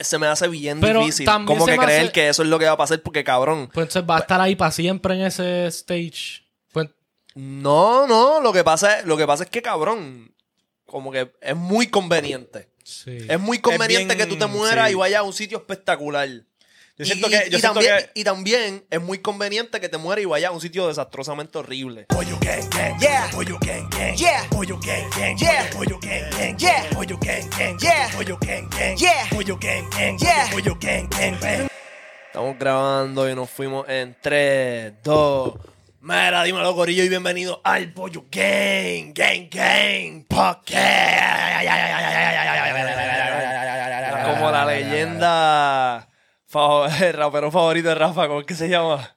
se me hace bien Pero difícil. también Como que creer hace- que eso es lo que va a pasar porque, cabrón. Pues entonces va a estar ahí para siempre en ese stage. Pues, No, no, lo que pasa es, lo que pasa es que, cabrón, como que es muy conveniente. sí. Es muy conveniente bien, que tú te mueras sí. y vayas a un sitio espectacular. Yo Y- siento y, que- yo y siento también, que- y también es muy conveniente que te mueras y vayas a un sitio desastrosamente horrible. Pollo gang gang, yeah. Pollo gang gang, yeah. Pollo gang gang, yeah. Pollo gang gang, yeah. Pollo gang gang, yeah. Pollo gang gang, yeah. Pollo gang gang, yeah. Pollo gang gang, bang. Estamos grabando y nos fuimos en 3, 2. Mira, dímelo, Corillo, y bienvenido al Pollo Gang, Gang, Gang, Podcast. Como la leyenda, el rapero favorito de Rafa, ¿cómo es que se llama?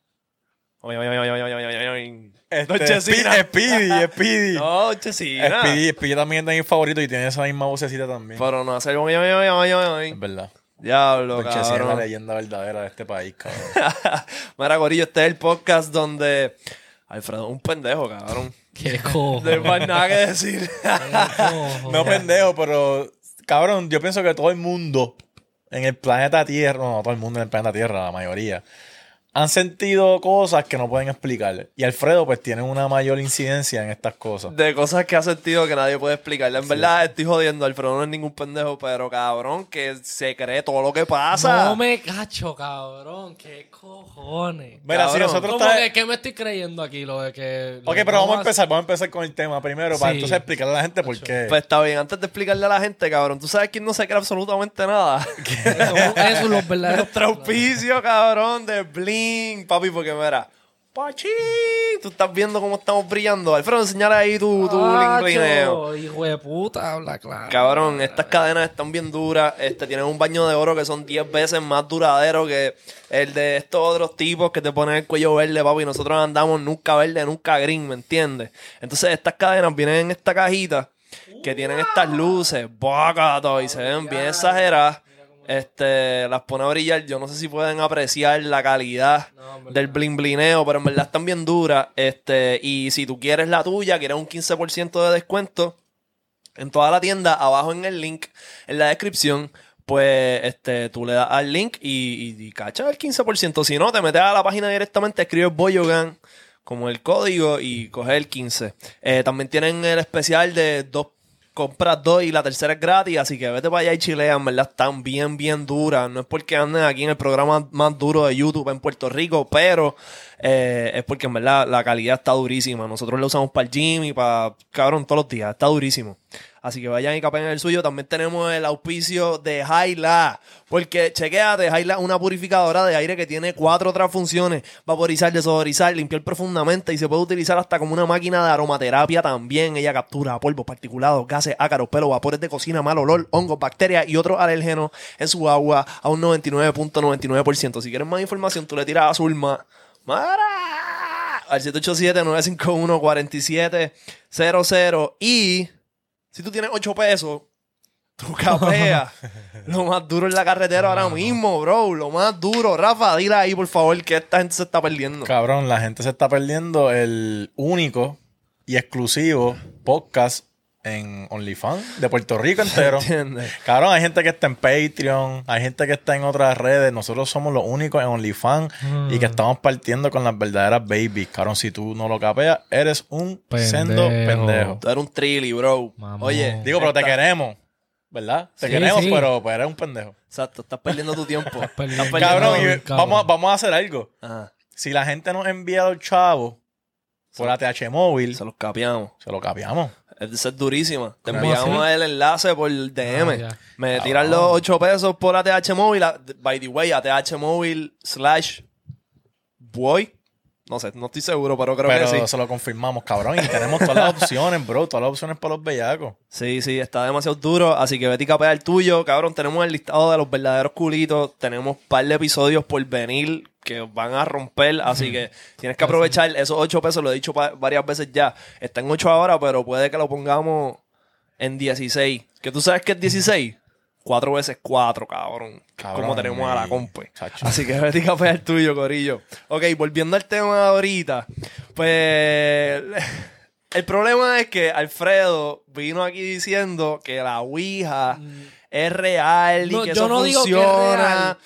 Este, Nochecina. Spe- Speedy, Speedy. Nochecina. Speedy, Speedy también es mi favorito y tiene esa misma vocecita también. Pero no hacer... Es verdad. Diablo, Don es la leyenda verdadera de este país, cabrón. Mira, Corillo, este es el podcast donde... Alfredo es un pendejo, cabrón. Qué cojo. No hay más nada que decir. no pendejo, pero cabrón, yo pienso que todo el mundo en el planeta Tierra, no, todo el mundo en el planeta Tierra, la mayoría, han sentido cosas que no pueden explicar. Y Alfredo, pues, tiene una mayor incidencia en estas cosas. de cosas que ha sentido que nadie puede explicarle. En verdad, estoy jodiendo. Alfredo no es ningún pendejo, pero cabrón, que se cree todo lo que pasa. No me cacho, cabrón. Qué cojones. Mira, si Cabrón. nosotros ¿Cómo está- que qué me estoy creyendo aquí? Lo de que. lo Ok, pero vamos a empezar, vamos a empezar con el tema primero para Sí. entonces explicarle a la gente por qué. Pues está bien, antes de explicarle a la gente, cabrón, ¿tú sabes quién no se cree absolutamente nada? Eso, eso, los verdaderos. Nuestro auspicio, cabrón, de Papi, porque mira, ¡pachín! Tú estás viendo cómo estamos brillando. Alfredo, enseñale ahí tu, tu. Acho, Hijo de puta, habla claro. Cabrón, estas cadenas están bien duras. Este, tienen un baño de oro que son 10 veces más duradero que el de estos otros tipos que te ponen el cuello verde, papi. Y nosotros andamos nunca verde, nunca green, ¿me entiendes? Entonces, estas cadenas vienen en esta cajita que tienen estas luces, bácato, y se ven bien exageradas. Este, las pone a brillar. Yo no sé si pueden apreciar la calidad del bling blineo, pero en verdad están bien duras. Este, y si tú quieres la tuya, quieres un 15% de descuento en toda la tienda, abajo en el link, en la descripción, pues este, tú le das al link y, y, y cacha el 15%. Si no, te metes a la página directamente, escribes Boyogan como el código y coges el 15. Eh, también tienen el especial de dos compras dos y la tercera es gratis, así que vete para allá y chilea, en verdad están bien, bien duras. No es porque anden aquí en el programa más duro de YouTube en Puerto Rico, pero eh, es porque en verdad la calidad está durísima. Nosotros lo usamos para el gym y para, cabrón, todos los días, está durísimo. Así que vayan y capen el suyo. También tenemos el auspicio de Hyla. Porque chequéate, Hyla es una purificadora de aire que tiene cuatro otras funciones. Vaporizar, desodorizar, limpiar profundamente y se puede utilizar hasta como una máquina de aromaterapia también. Ella captura polvos, particulados, gases, ácaros, pelos, vapores de cocina, mal olor, hongos, bacterias y otros alérgenos en su agua a un 99.99%. Si quieres más información, tú le tiras a Zulma. ¡Mara! Al 787-951-4700 y si tú tienes 8 pesos, tú capeas. lo más duro en la carretera ahora mismo, bro. Lo más duro. Rafa, dile ahí, por favor, que esta gente se está perdiendo. Cabrón, la gente se está perdiendo el único y exclusivo podcast en OnlyFans de Puerto Rico entero. ¿Entiendes? Cabrón, hay gente que está en Patreon, hay gente que está en otras redes. Nosotros somos los únicos en OnlyFans y que estamos partiendo con las verdaderas babies. Cabrón, si tú no lo capeas, eres un Pendejo. sendo pendejo. Tú eres un trilly, bro. Oye, Digo, pero te queremos, ¿verdad? Te Sí, queremos, sí. pero, pero eres un pendejo. Exacto, estás perdiendo tu tiempo. Estás perdiendo. perdiendo- Cabrón, y cabrón. vamos, a- vamos a hacer algo. Ajá, Si la gente nos envía los chavos por ATH móvil, se los capiamos. se lo capiamos. Esa es durísima. Te ¿Cómo enviamos así? el enlace por DM. Ah, ya. Me tiran los 8 pesos por ATH móvil. a- By the way, ATH móvil slash boy. No sé, no estoy seguro, pero creo pero que sí. se lo confirmamos, cabrón. Y tenemos todas las opciones, bro. Todas las opciones para los bellacos. Sí, sí, está demasiado duro. Así que vete y capea el tuyo. Cabrón, tenemos el listado de los verdaderos culitos. Tenemos un par de episodios por venir que van a romper. Así que tienes que aprovechar esos 8 pesos. Lo he dicho varias veces ya. Está en 8 ahora, pero puede que lo pongamos en 16. ¿Que tú sabes que es 16? 4 veces 4, cabrón. Como tenemos a la compa. Así que vete y capea el tuyo, Corillo. Ok, volviendo al tema de ahorita. Pues. El problema es que Alfredo vino aquí diciendo que la Ouija es real y No, que yo eso no digo que es funciona. real.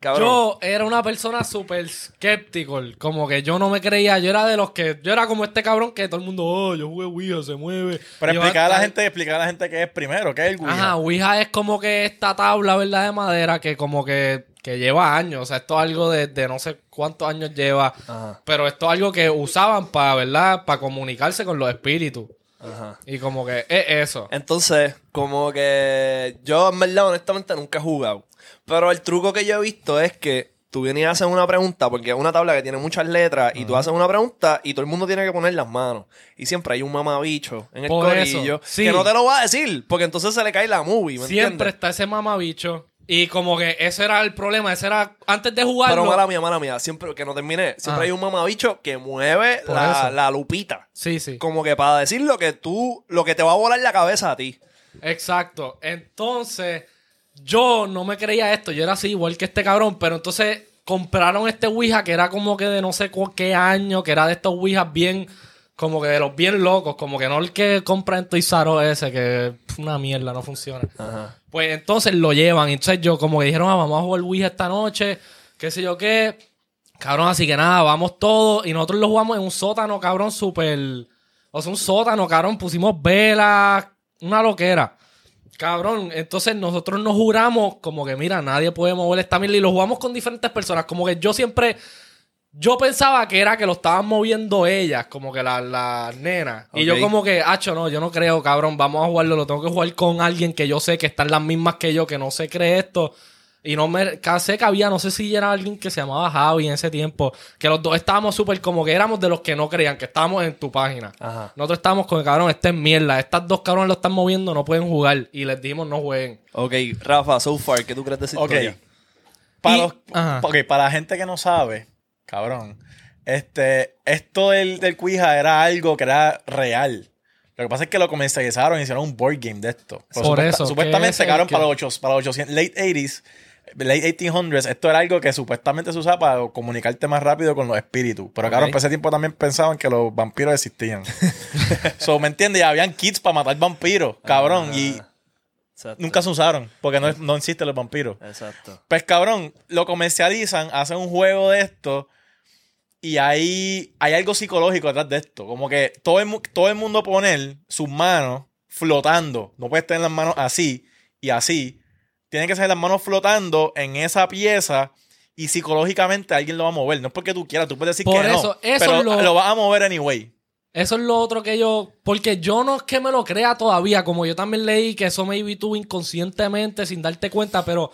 Cabrón. Yo era una persona súper escéptico. Como que yo no me creía. Yo era de los que. Yo era como este cabrón que todo el mundo. Oh, yo jugué Ouija, se mueve. Pero explicar a la gente, explicar a la gente qué es primero, qué es el Ouija. Ajá, Ouija es como que esta tabla, ¿verdad? De madera que como que, que lleva años. O sea, esto es algo de, de no sé cuántos años lleva. Ajá. Pero esto es algo que usaban para, ¿verdad? Para comunicarse con los espíritus. Ajá. Y como que es eso. Entonces, como que yo en verdad honestamente nunca he jugado. Pero el truco que yo he visto es que tú vienes y haces una pregunta, porque es una tabla que tiene muchas letras, y tú haces una pregunta y todo el mundo tiene que poner las manos. Y siempre hay un mamabicho en el Por eso, corillo sí. que no te lo va a decir, porque entonces se le cae la movie, ¿me Siempre entiendes? está ese mamabicho. Y como que ese era el problema. Ese era antes de jugarlo. Pero mala mía, mala mía, siempre que no terminé, siempre Ah. hay un mamabicho que mueve Por la, eso. la lupita. Sí, sí. Como que para decir lo que tú, lo que te va a volar la cabeza a ti. Exacto. Entonces, yo no me creía esto. Yo era así, igual que este cabrón. Pero entonces compraron este Ouija que era como que de no sé qué año, que era de estos Ouijas bien, como que de los bien locos, como que no el que compra en Us ese, que es una mierda, no funciona. Ajá. Pues entonces lo llevan. Entonces yo como que dijeron, ah, vamos a jugar Ouija esta noche, qué sé yo qué. Cabrón, así que nada, vamos todos. Y nosotros lo jugamos en un sótano, cabrón, súper... O sea, un sótano, cabrón. Pusimos velas, una loquera. Cabrón, entonces nosotros nos juramos como que, mira, nadie puede mover esta mierda. Y lo jugamos con diferentes personas. Como que yo siempre... Yo pensaba que era que lo estaban moviendo ellas, como que las la nenas. Y yo como que, hacho, no, yo no creo, cabrón, vamos a jugarlo, lo tengo que jugar con alguien que yo sé que están las mismas que yo, que no se cree esto. Y no me ca- sé que había, no sé si era alguien que se llamaba Javi en ese tiempo, que los dos estábamos súper como que éramos de los que no creían, que estábamos en tu página. Ajá. Nosotros estábamos con, cabrón, esta es mierda, estas dos cabrones lo están moviendo, no pueden jugar. Y les dijimos, no jueguen. Ok, Rafa, so far, ¿qué tú crees de esa historia? Para, Y- los- ajá. ok, para la gente que no sabe, cabrón, este, esto del, del Ouija era algo que era real. Lo que pasa es que lo comercializaron y hicieron un board game de esto. Por supuesta- eso, Supuestamente, ese es cabrón, el que- para los, para los 800, late 80s, late 1800s, esto era algo que supuestamente se usaba para comunicarte más rápido con los espíritus. Pero, cabrón, Ok. por ese tiempo también pensaban que los vampiros existían. so, ¿me entiendes? Y habían kits para matar vampiros, cabrón, y Exacto. nunca se usaron porque no, no existen los vampiros. Exacto. Pues cabrón, lo comercializan, hacen un juego de esto y ahí hay algo psicológico detrás de esto. Como que todo el, todo el mundo poner sus manos flotando. No puedes tener las manos así y así. Tienen que ser las manos flotando en esa pieza y psicológicamente alguien lo va a mover. No es porque tú quieras, tú puedes decir Por que eso- no, eso pero es lo- lo vas a mover anyway. Eso es lo otro que yo. Porque yo no es que me lo crea todavía. Como yo también leí que eso maybe tú inconscientemente, sin darte cuenta, pero.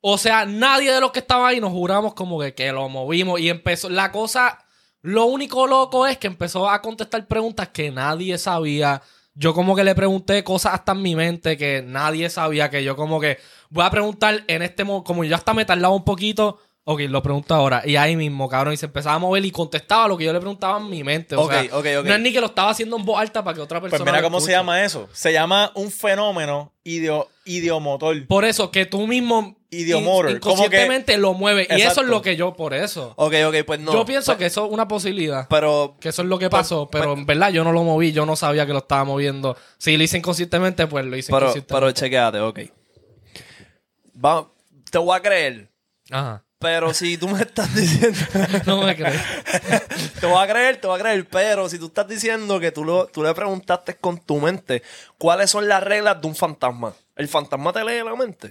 O sea, nadie de los que estaban ahí nos juramos como que, que lo movimos. Y empezó. La cosa. Lo único loco es que empezó a contestar preguntas que nadie sabía. Yo como que le pregunté cosas hasta en mi mente que nadie sabía. Que yo como que voy a preguntar en este. Como yo hasta me tardaba un poquito. Ok, lo pregunto ahora. Y ahí mismo, cabrón. Y se empezaba a mover y contestaba lo que yo le preguntaba en mi mente. O Ok, sea, ok, ok. no es ni que lo estaba haciendo en voz alta para que otra persona. Pues mira cómo se llama eso. Se llama un fenómeno ideo, ideomotor. Por eso, que tú mismo Idiomotor, inconscientemente lo mueves. Y eso es lo que yo, por eso. Ok, ok, pues no. yo pienso Pe- que eso es una posibilidad. Pero. que eso es lo que pasó. pero en verdad yo no lo moví. Yo no sabía que lo estaba moviendo. Si lo hice inconscientemente, pues lo hice Pero, inconscientemente. pero chequeate, ok. Va, te voy a creer. Ajá. Pero si tú me estás diciendo. No me crees. te voy a creer, te voy a creer. Pero si tú estás diciendo que tú, lo, tú le preguntaste con tu mente cuáles son las reglas de un fantasma. ¿El fantasma te lee la mente?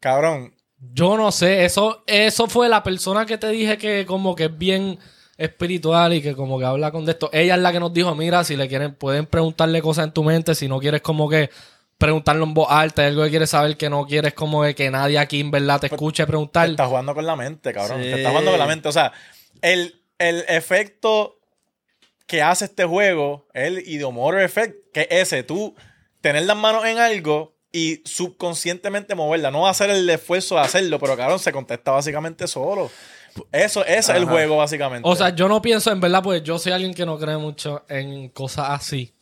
Cabrón, Yo no sé. Eso, eso fue la persona que te dije que como que es bien espiritual y que como que habla con de esto. Ella es la que nos dijo, mira, si le quieren, pueden preguntarle cosas en tu mente, si no quieres como que preguntarlo en voz alta, algo que quieres saber que no quieres como que, que nadie aquí en verdad te escuche te preguntar. estás jugando con la mente, cabrón. Sí. Te estás jugando con la mente. O sea, el, el efecto que hace este juego el idiomotor effect, que es ese, tú tener las manos en algo y subconscientemente moverla. No hacer el esfuerzo de hacerlo, pero cabrón, se contesta básicamente solo. Eso, ese es el juego, básicamente. O sea, yo no pienso en verdad, pues yo soy alguien que no cree mucho en cosas así.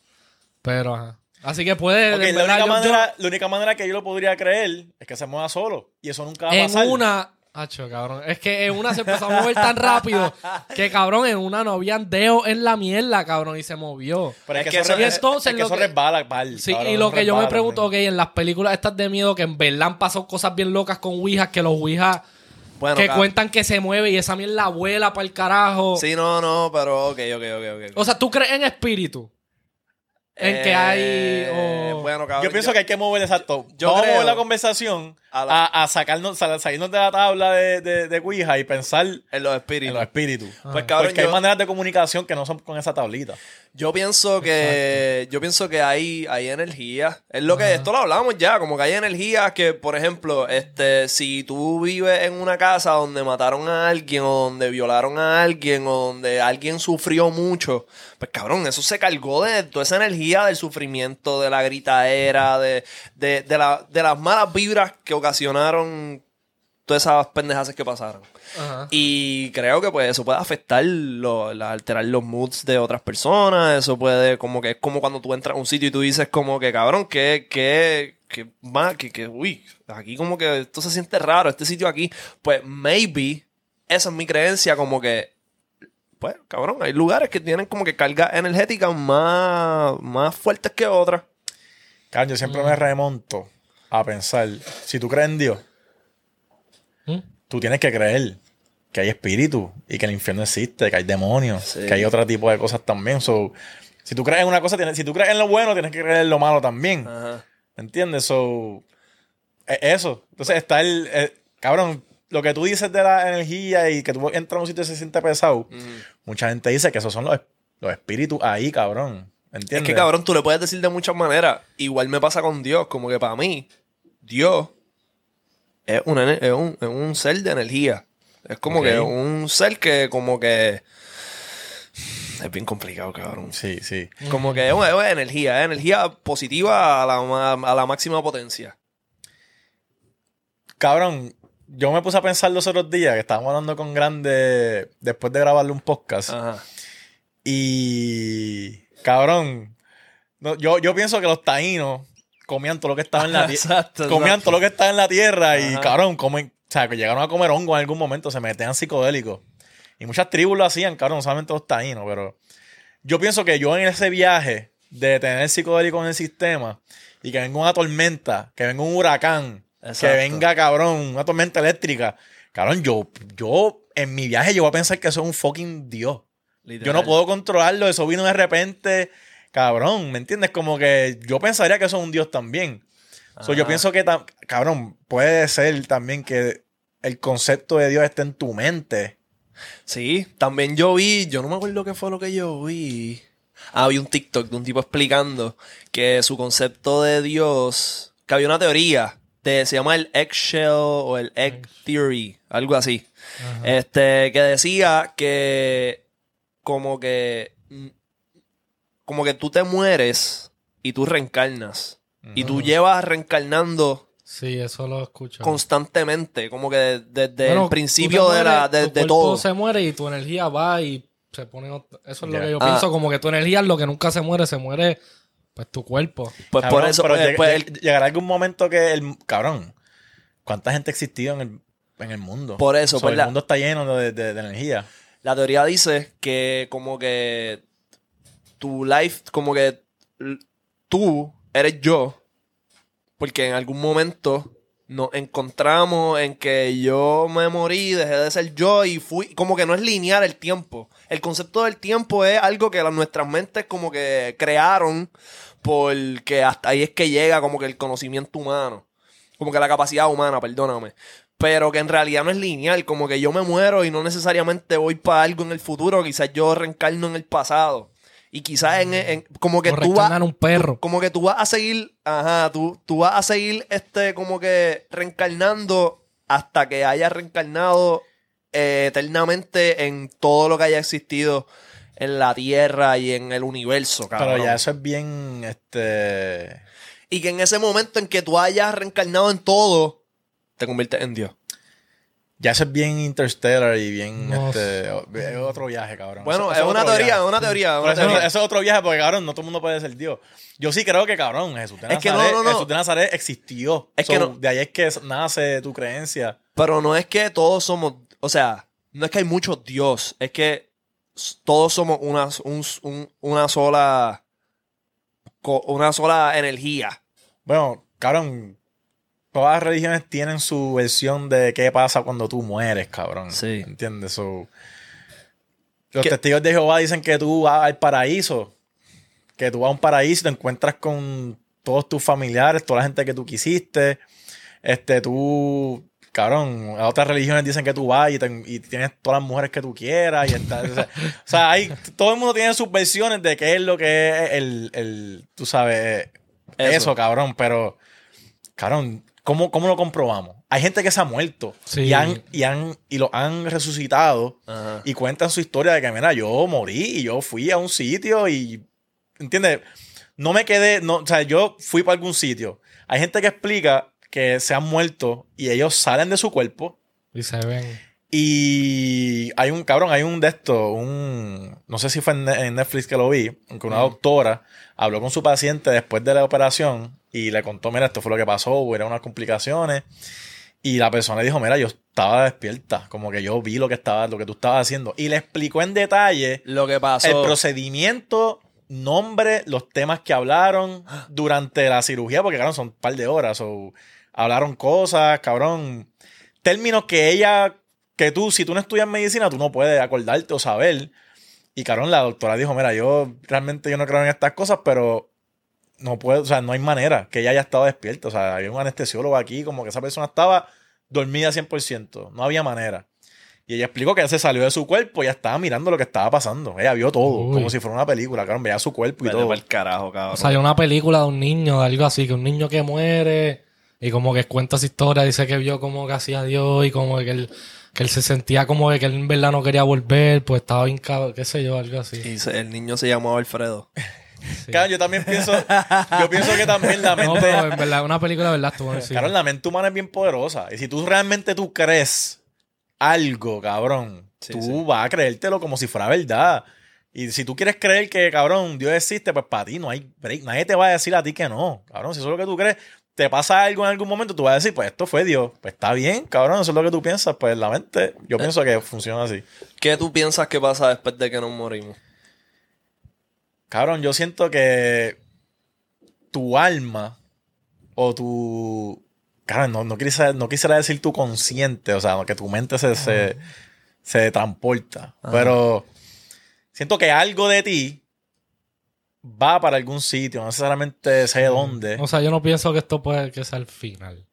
Pero, ajá. Así que puede. Ok, en la, verdad, única yo- yo- manera, la única manera que yo lo podría creer es que se mueva solo. Y eso nunca va a en pasar. una. Hacho, cabrón. Es que en una se empezó a mover tan rápido que, cabrón, en una no habían dedos en la mierda, cabrón, y se movió. Pero es, Es que, que eso, es- entonces es que eso que- resbala, pal, Sí, cabrón, y lo que yo me pregunto, ok, en las películas estas de miedo, que en verdad han pasado cosas bien locas con Ouija, que los Ouija Bueno, que cuentan que se mueve y esa mierda vuela para el carajo. Sí, no, no, pero ok, ok, ok, ok. O sea, ¿tú crees en espíritu? En que hay... o- Bueno, cabrón. Yo pienso que hay que mover, exacto. yo Vamos a mover la conversación A la- a sacarnos, sal- salirnos de la tabla de, de, de Ouija y pensar En los espíritus. en los espíritus. Pues cabrón, Porque hay maneras de comunicación que no son con esa tablita. yo pienso que yo pienso que hay, hay energía. Es lo que esto lo hablamos ya, como que hay energía que, por ejemplo, este, si tú vives en una casa donde mataron a alguien o donde violaron a alguien o donde alguien sufrió mucho, pues cabrón, eso se cargó de toda esa energía del sufrimiento, de la gritadera, de, de, de, la- de las malas vibras que ocasionaron todas esas pendejadas que pasaron. Ajá. Y creo que pues eso puede afectar, lo- la- alterar los moods de otras personas. Eso puede, como que es como cuando tú entras a un sitio y tú dices como que cabrón, que, que, que, que, que, uy, aquí como que esto se siente raro, este sitio aquí. Pues maybe, esa es mi creencia, como que, pues, cabrón, hay lugares que tienen como que cargas energéticas más, más fuertes que otras. Yo siempre me remonto a pensar, si tú crees en Dios, ¿Mm? tú tienes que creer que hay espíritu y que el infierno existe, que hay demonios, Sí. que hay otro tipo de cosas también. So, si tú crees en una cosa, tienes, si tú crees en lo bueno, tienes que creer en lo malo también. Ajá. ¿Entiendes? So, es eso. Entonces está el, el- Cabrón, lo que tú dices de la energía y que tú entras a un sitio y se siente pesado, mucha gente dice que esos son los, los espíritus ahí, cabrón. Es que cabrón, tú le puedes decir de muchas maneras. Igual me pasa con Dios, como que para mí, Dios es, una es, un, es un ser de energía. Es como Ok. que un ser que como que... Es bien complicado, cabrón. Sí, sí. Como que es, es energía, es energía positiva a la, a la máxima potencia. Cabrón, yo me puse a pensar los otros días que estábamos hablando con Grande después de grabarle un podcast. Ajá. Y. Cabrón. no, yo, yo pienso que los taínos comían todo lo que estaba en la tierra. Comían todo lo que estaba en la tierra y, cabrón, comen. O sea, que llegaron a comer hongo en algún momento, se metían psicodélicos. Y muchas tribus lo hacían, cabrón, no solamente los taínos, pero. Yo pienso que yo en ese viaje de tener psicodélico en el sistema y que venga una tormenta, que venga un huracán, Exacto. que venga, cabrón, una tormenta eléctrica. Cabrón, yo, yo en mi viaje yo voy a pensar que es un fucking Dios. Yo no puedo controlarlo, eso vino de repente. Cabrón, ¿me entiendes? Como que yo pensaría que eso es un Dios también. So, yo pienso que, cabrón, puede ser también que el concepto de Dios esté en tu mente. Sí, también yo vi, yo no me acuerdo qué fue lo que yo vi. Ah, vi un TikTok de un tipo explicando que su concepto de Dios, que había una teoría, de, se llama el eggshell o el egg theory, algo así. Este, que decía que como que como que tú te mueres y tú reencarnas. Y tú llevas reencarnando Sí, eso lo escucho. constantemente, como que desde Bueno, el principio de, la, de, tu de todo. se muere y tu energía va y se pone... Eso es lo que yo Ah. pienso, como que tu energía es lo que nunca se muere, se muere pues tu cuerpo. Pues Cabrón, por eso, pero pues, lleg- pues, lleg- llegará algún momento que el. Cabrón, ¿cuánta gente ha existido en el, en el mundo? Por eso, So, pues el la- mundo está lleno de, de- de energía. La teoría dice que como que tu life, como que tú eres yo, porque en algún momento nos encontramos en que yo me morí, dejé de ser yo y fui, como que no es lineal el tiempo. El concepto del tiempo es algo que nuestras mentes como que crearon porque hasta ahí es que llega como que el conocimiento humano. Como que la capacidad humana, perdóname. Pero que en realidad no es lineal, como que yo me muero y no necesariamente voy para algo en el futuro, quizás yo reencarno en el pasado. Y quizás en, en- como que tú vas un perro. como que tú vas a seguir, ajá, tú, tú vas a seguir este como que reencarnando hasta que hayas reencarnado eh, eternamente en todo lo que haya existido en la Tierra y en el universo, cabrón. Pero ya eso es bien. Este. Y que en ese momento en que tú hayas reencarnado en todo, te conviertes en Dios. Ya eso es bien interstellar y bien. No este, es otro viaje, cabrón. Bueno, Eso- es una teoría, viaje. es una teoría. Una eso, teoría. eso es otro viaje porque, cabrón, no todo el mundo puede ser Dios. Yo sí creo que, cabrón, Jesús de Es que Nazaret, no, no, no. Jesús de Nazaret existió. Es que So, no. De ahí es que nace tu creencia. Pero no es que todos somos, o sea, no es que hay muchos Dios, es que todos somos una, un- un- una sola una sola energía. Bueno, cabrón, todas las religiones tienen su versión de qué pasa cuando tú mueres, cabrón. Sí. ¿Entiendes? So, los ¿Qué? testigos de Jehová dicen que tú vas al paraíso, que tú vas a un paraíso y te encuentras con todos tus familiares, toda la gente que tú quisiste. Este, tú, cabrón, a otras religiones dicen que tú vas y, te- y tienes todas las mujeres que tú quieras. Y está- o sea, o sea, hay, todo el mundo tiene sus versiones de qué es lo que es el, el tú sabes, eso, Eso. cabrón, pero, cabrón, ¿cómo, ¿cómo lo comprobamos? Hay gente que se ha muerto Sí. y, han, y, han, y lo han resucitado Ajá. y cuentan su historia de que, mira, yo morí y yo fui a un sitio y, ¿entiendes? No me quedé, no, o sea, yo fui para algún sitio. Hay gente que explica que se han muerto y ellos salen de su cuerpo Y se ven. y hay un, cabrón, hay un de estos, un, no sé si fue en Netflix que lo vi, que una doctora habló con su paciente después de la operación y le contó, mira, esto fue lo que pasó, hubo unas complicaciones. Y la persona dijo, mira, yo estaba despierta, como que yo vi lo que estaba, lo que tú estabas haciendo. Y le explicó en detalle Lo que pasó. el procedimiento, nombre, los temas que hablaron durante la cirugía, porque claro, son un par de horas. o hablaron cosas, cabrón. Términos que ella, que tú, si tú no estudias medicina, tú no puedes acordarte o saber. Y cabrón, la doctora dijo, mira, yo realmente yo no creo en estas cosas, pero no puedo, o sea, no hay manera que ella haya estado despierta. O sea, había un anestesiólogo aquí, como que esa persona estaba dormida 100%. No había manera. Y ella explicó que ella se salió de su cuerpo y ella estaba mirando lo que estaba pasando. Ella vio todo, Uy. como si fuera una película, cabrón. Veía su cuerpo y Vete todo. pa'l carajo, cabrón. O sea, hay una película de un niño, de algo así, que un niño que muere y como que cuenta esa historia, dice que vio como que hacía Dios y como que él, que él se sentía como que él en verdad no quería volver, pues estaba bien qué sé yo, algo así. Y se- el niño se llamaba Alfredo. Sí. Claro, yo también pienso, yo pienso que también la No, mente, pero en verdad, una película de verdad cine. cabrón, la mente humana es bien poderosa. Y si tú realmente tú crees algo, cabrón, Sí, tú sí. vas a creértelo como si fuera verdad. Y si tú quieres creer que, cabrón, Dios existe, pues para ti no hay break. Nadie te va a decir a ti que no. Cabrón, si eso es lo que tú crees, te pasa algo en algún momento, tú vas a decir, pues esto fue Dios. Pues está bien, cabrón, eso es lo que tú piensas. Pues la mente, yo pienso que funciona así. ¿Qué tú piensas que pasa después de que nos morimos? Cabrón, yo siento que tu alma o tu. Cabrón, no, no, quisiera, no quisiera decir tu consciente, o sea, que tu mente se, se, se transporta. Pero siento que algo de ti va para algún sitio, no necesariamente sé dónde. O sea, yo no pienso que esto puede que sea el final.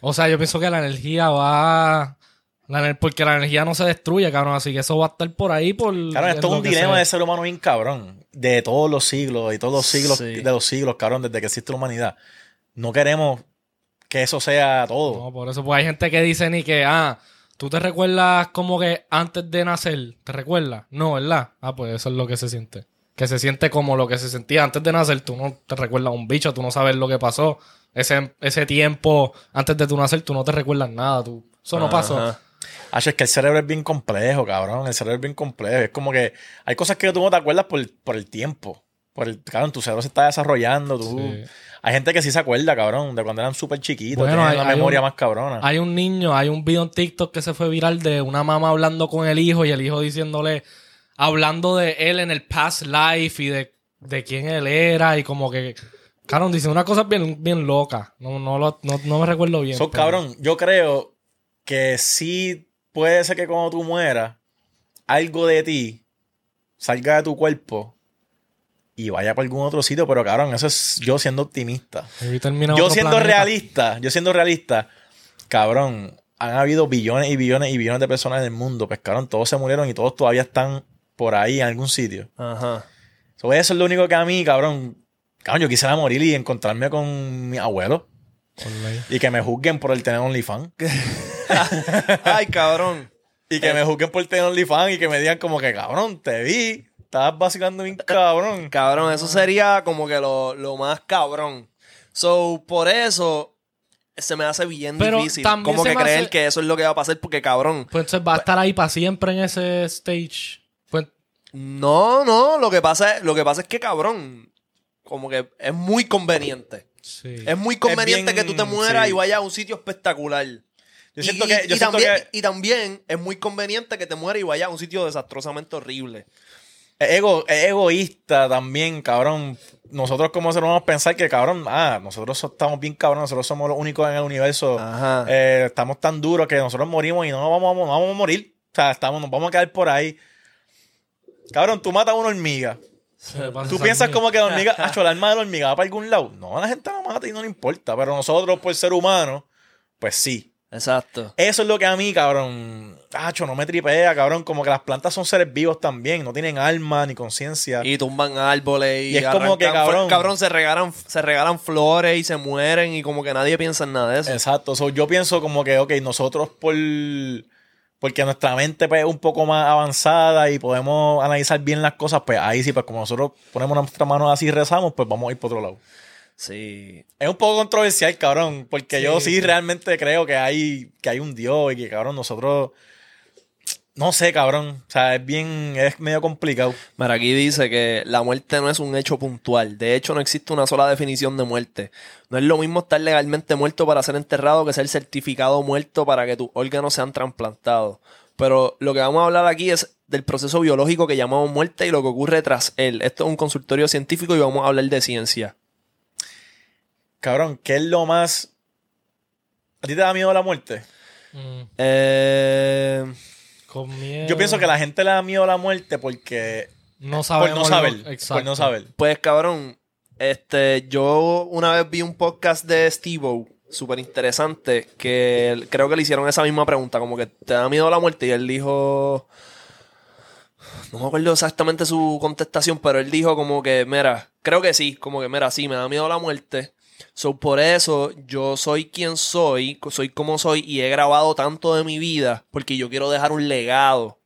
O sea, yo pienso que la energía va... La, porque la energía no se destruye, cabrón. Así que eso va a estar por ahí por... Cabrón, esto es un dilema sea. de ser humano bien cabrón. De todos los siglos y todos los siglos Sí. de los siglos, cabrón, desde que existe la humanidad. No queremos que eso sea todo. No, por eso pues hay gente que dice ni que, ah, tú te recuerdas como que antes de nacer, ¿te recuerdas? No, ¿verdad? Ah, pues eso es lo que se siente. Que se siente como lo que se sentía antes de nacer. Tú no te recuerdas un bicho, tú no sabes lo que pasó. Ese, ese tiempo antes de tu nacer, tú no te recuerdas nada. Tú, eso no pasó. Ajá. Ah, es que el cerebro es bien complejo, cabrón. El cerebro es bien complejo. Es como que hay cosas que tú no te acuerdas por, por el tiempo. Por el, cabrón, tu cerebro se está desarrollando. Tú, Sí. Hay gente que sí se acuerda, cabrón, de cuando eran súper chiquitos. Bueno, tienen hay- hay memoria un- más cabrona. Hay un niño, hay un video en TikTok que se fue viral de una mamá hablando con el hijo y el hijo diciéndole, hablando de él en el past life y de, de quién él era y como que, cabrón, dice una cosa bien, bien loca. No, no, lo- no, no me recuerdo bien. So, pero- cabrón, yo creo que sí puede ser que cuando tú mueras, algo de ti salga de tu cuerpo y vaya para algún otro sitio. Pero, cabrón, eso es yo siendo optimista. Yo siendo planeta. realista, yo siendo realista, cabrón, han habido billones y billones y billones de personas en el mundo. Pues, cabrón, todos se murieron y todos todavía están por ahí en algún sitio. Ajá. So, eso es lo único que a mí, cabrón, cabrón, yo quisiera morir y encontrarme con mi abuelo y que me juzguen por el tener OnlyFans. Ay, cabrón. Y que me juzguen por tener OnlyFans y que me digan como que, cabrón, te vi, estabas vacilando bien cabrón. Cabrón, eso sería como que lo, lo más cabrón. So, por eso se me hace bien Pero difícil. Como que creer hace- que eso es lo que va a pasar porque, cabrón. Pues entonces va a estar ahí para siempre en ese stage. Pues, No, no, lo que pasa es, lo que pasa es que, cabrón, como que es muy conveniente. sí. Es muy conveniente bien- que tú te mueras sí. y vayas a un sitio espectacular. Yo Yo siento y, que- yo y siento también, que- y también es muy conveniente que te mueras y vayas a un sitio desastrosamente horrible. Es, ego, es egoísta también, cabrón. Nosotros como seres humanos pensar que, cabrón, ah, nosotros so- estamos bien cabrón, nosotros somos los únicos en el universo. Ajá. Eh, estamos tan duros que nosotros morimos y no nos vamos, a- no vamos a morir. O sea, estamos, nos vamos a quedar por ahí. Cabrón, tú matas a una hormiga. Tú piensas como que la hormiga, acho, el alma de la hormiga va para algún lado. No, la gente la mata y no le importa. Pero nosotros, por ser humanos, pues sí. Exacto. Eso es lo que a mí, cabrón, acho, no me tripea, cabrón. Como que las plantas son seres vivos también. No tienen alma ni conciencia. Y tumban árboles y, Y es como que, cabrón. cabrón se regalan, se regalan flores y se mueren y como que nadie piensa en nada de eso. Exacto. So, yo pienso como que, ok, nosotros por... Porque nuestra mente pues, es un poco más avanzada y podemos analizar bien las cosas, pues ahí sí, pues como nosotros ponemos nuestras manos así y rezamos, pues vamos a ir por otro lado. Sí. Es un poco controversial, cabrón, porque Sí, yo sí, sí. realmente creo que hay, que hay un Dios y que, cabrón, nosotros... No sé, cabrón. O sea, es bien... Es medio complicado. Mira, aquí dice que la muerte no es un hecho puntual. De hecho, no existe una sola definición de muerte. No es lo mismo estar legalmente muerto para ser enterrado que ser certificado muerto para que tus órganos sean trasplantados. Pero lo que vamos a hablar aquí es del proceso biológico que llamamos muerte y lo que ocurre tras él. Esto es un consultorio científico y vamos a hablar de ciencia. Cabrón, ¿qué es lo más... ¿A ti te da miedo la muerte? Mm, Eh, con miedo. Yo pienso que a la gente le da miedo la muerte porque... No Por sabemos. no saber. Exacto. Por no saber. Pues cabrón, este, yo una vez vi un podcast de Steve súper interesante, que creo que le hicieron esa misma pregunta, como que te da miedo la muerte, y él dijo, no me acuerdo exactamente su contestación, pero él dijo como que, mira, creo que sí, como que, mira, sí, me da miedo la muerte. So, por eso yo soy quien soy, soy como soy y he grabado tanto de mi vida porque yo quiero dejar un legado.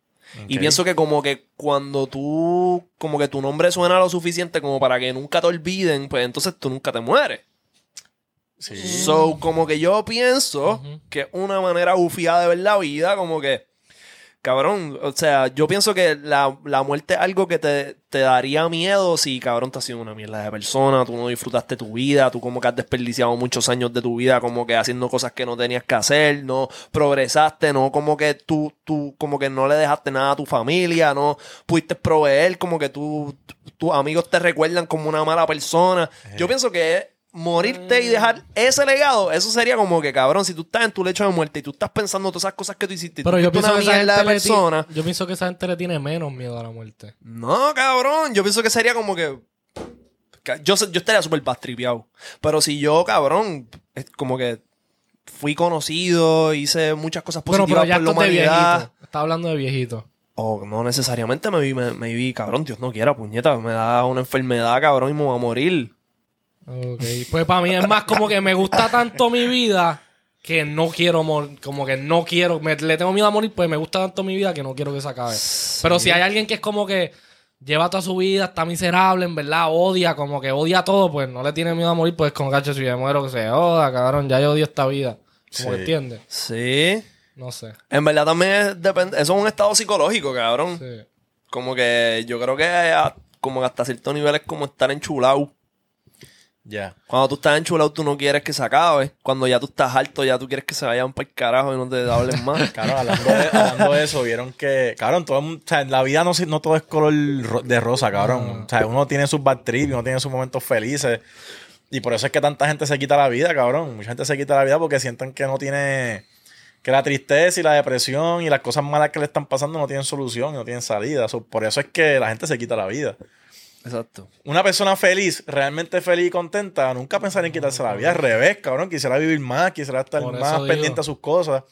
Y pienso que como que cuando tú, como que tu nombre suena lo suficiente como para que nunca te olviden, pues entonces tú nunca te mueres. Sí. So, como que yo pienso que es una manera ufía de ver la vida, como que, cabrón, o sea, yo pienso que la, la muerte es algo que te, te daría miedo si, cabrón, te has sido una mierda de persona, tú no disfrutaste tu vida, tú como que has desperdiciado muchos años de tu vida como que haciendo cosas que no tenías que hacer, no progresaste, no como que tú, tú como que no le dejaste nada a tu familia, no pudiste proveer, como que tú, tus amigos te recuerdan como una mala persona. Yo pienso que morirte y dejar ese legado, eso sería como que, cabrón, si tú estás en tu lecho de muerte y tú estás pensando todas esas cosas que tú hiciste, Pero tú yo pienso, que esa gente ti- persona. yo pienso que esa gente le tiene menos miedo a la muerte. No, cabrón, yo pienso que sería como que... Yo, yo estaría súper bastripeado. Pero si yo, cabrón, es como que fui conocido, hice muchas cosas positivas pero ya por la humanidad. Está hablando de viejito. O no necesariamente me vi, me, me vi, cabrón, Dios no quiera, puñeta, me da una enfermedad, cabrón, y me voy a morir. Ok, pues para mí es más como que me gusta tanto mi vida que no quiero morir, como que no quiero, me- le tengo miedo a morir, pues me gusta tanto mi vida que no quiero que se acabe. Pero si hay alguien que es como que lleva toda su vida, está miserable, en verdad, odia, como que odia todo, pues no le tiene miedo a morir, pues con cacho, si me muero que se joda, cabrón, ya yo odio esta vida. Como que Sí. entiendes, Sí. no sé. En verdad también es depende, eso es un estado psicológico, cabrón. Sí. Como que yo creo que como hasta cierto nivel es como estar enchulado. Ya. Cuando tú estás enchulado, tú no quieres que se acabe. Cuando ya tú estás alto, ya tú quieres que se vayan para el carajo y no te hablen más. Claro, hablando de, hablando de eso, vieron que, cabrón, todo o sea, en la vida no, no todo es color de rosa, cabrón. O sea, uno tiene sus bad trips, uno tiene sus momentos felices. Y por eso es que tanta gente se quita la vida, cabrón. Mucha gente se quita la vida porque sienten que no tiene. Que la tristeza y la depresión y las cosas malas que le están pasando no tienen solución, no tienen salida. So, por eso es que la gente se quita la vida. Exacto. Una persona feliz, realmente feliz y contenta, nunca pensaría en quitarse la vida. Al revés, cabrón. Quisiera vivir más, quisiera estar más digo. pendiente a sus cosas.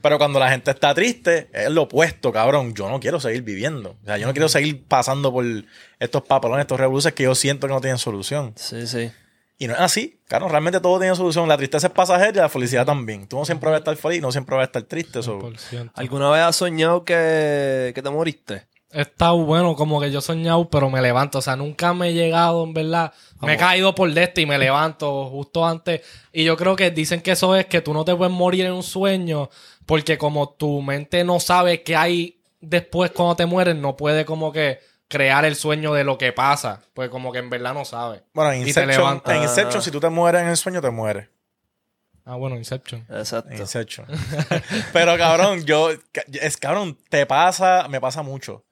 Pero cuando la gente está triste, es lo opuesto, cabrón. Yo no quiero seguir viviendo. O sea, yo no quiero seguir pasando por estos papelones, estos revoluciones que yo siento que no tienen solución. Sí, sí. Y no es así. Claro, realmente todo tiene solución. La tristeza es pasajera y la felicidad también. Tú no siempre vas a estar feliz, no siempre vas a estar triste. so- 100%. ¿Alguna vez has soñado que, que te moriste? He estado bueno, como que yo he soñado, pero me levanto. O sea, nunca me he llegado, en verdad. Me he caído por de este y me levanto justo antes. Y yo creo que dicen que eso es que tú no te puedes morir en un sueño, porque como tu mente no sabe qué hay después cuando te mueres, no puede como que crear el sueño de lo que pasa. Pues como que en verdad no sabe. Bueno, en Y te Inception, en Inception, si tú te mueres en el sueño, te mueres. Ah, bueno, Inception. Exacto. Inception. Pero cabrón, yo, es cabrón, te pasa, me pasa mucho.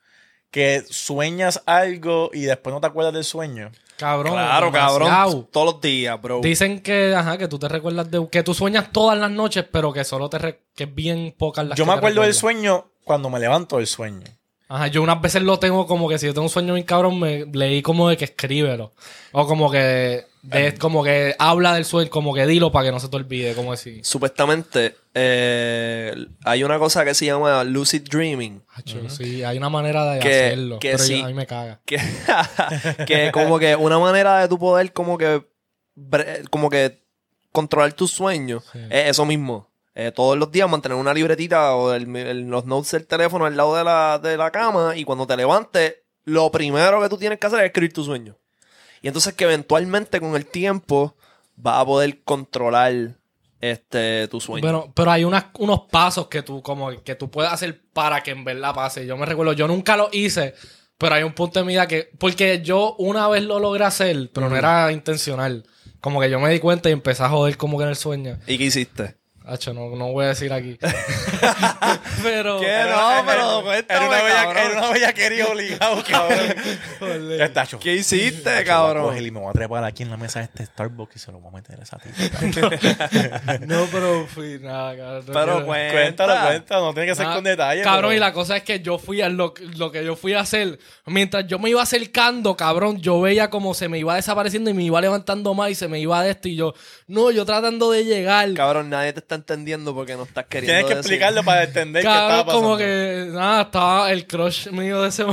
Que sueñas algo y después no te acuerdas del sueño. Cabrón. Claro, demasiado. cabrón. Todos los días, bro. Dicen que, ajá, que tú te recuerdas de... Que tú sueñas todas las noches, pero que solo te... re- que es bien pocas las Yo que me te acuerdo del sueño cuando me levanto del sueño. Ajá, yo unas veces lo tengo como que si yo tengo un sueño bien cabrón, me leí como de que escríbelo. O como que... De, como que habla del sueño, como que dilo para que no se te olvide, como decir. Supuestamente, eh, hay una cosa que se llama lucid dreaming. Hacho, Sí, hay una manera de Que- hacerlo. que pero yo- sí. a mí me caga. Que, que como que una manera de tu poder como que como que controlar tus sueños Sí. es eso mismo. Eh, todos los días mantener una libretita o el- el- los notes del teléfono al lado de la, de la cama y cuando te levantes, lo primero que tú tienes que hacer es escribir tu sueño. Y entonces que eventualmente con el tiempo vas a poder controlar este tu sueño. Bueno, pero hay unas, unos pasos que tú, como que tú puedes hacer para que en verdad pase. Yo me recuerdo, yo nunca lo hice, pero hay un punto de mi vida que. Porque yo una vez lo logré hacer, pero no era intencional. Como que yo me di cuenta y empecé a joder como que en el sueño. ¿Y qué hiciste? Hacho, no, no voy a decir aquí. pero. ¿Qué? No, pero cuéntame, Era una bella, era una obligado, cabrón. Ya está, cho. ¿Qué hiciste, cabrón? y me voy a trepar aquí en la mesa de este Starbucks y se lo voy a meter a esa tita. No, pero fui nada, cabrón. Pero cuenta. Cuéntalo, cuéntalo. No tiene que ser con detalle. Cabrón, pero- y la cosa es que yo fui a lo, lo que yo fui a hacer. Mientras yo me iba acercando, cabrón, yo veía como se me iba desapareciendo y me iba levantando más y se me iba de esto. Y yo, no, yo tratando de llegar. Cabrón, nadie te está entendiendo porque no estás queriendo Tienes que decir. explicarlo para entender qué estaba pasando. como que, nada, estaba el crush mío de ese.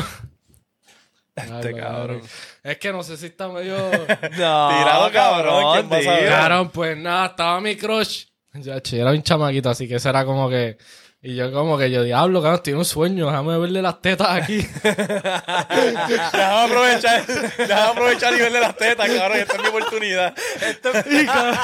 Este cabrón. Es que no sé si está medio. No, Tirado, cabrón. Cabrón, pues nada, estaba mi crush. Ya, che, era un chamaquito, así que ese era como que. Y yo, como que yo, diablo, cabrón, estoy en un sueño, déjame verle las tetas aquí. Déjame aprovechar, déjame aprovechar y verle las tetas, cabrón. Esta es mi oportunidad. y, cabrón,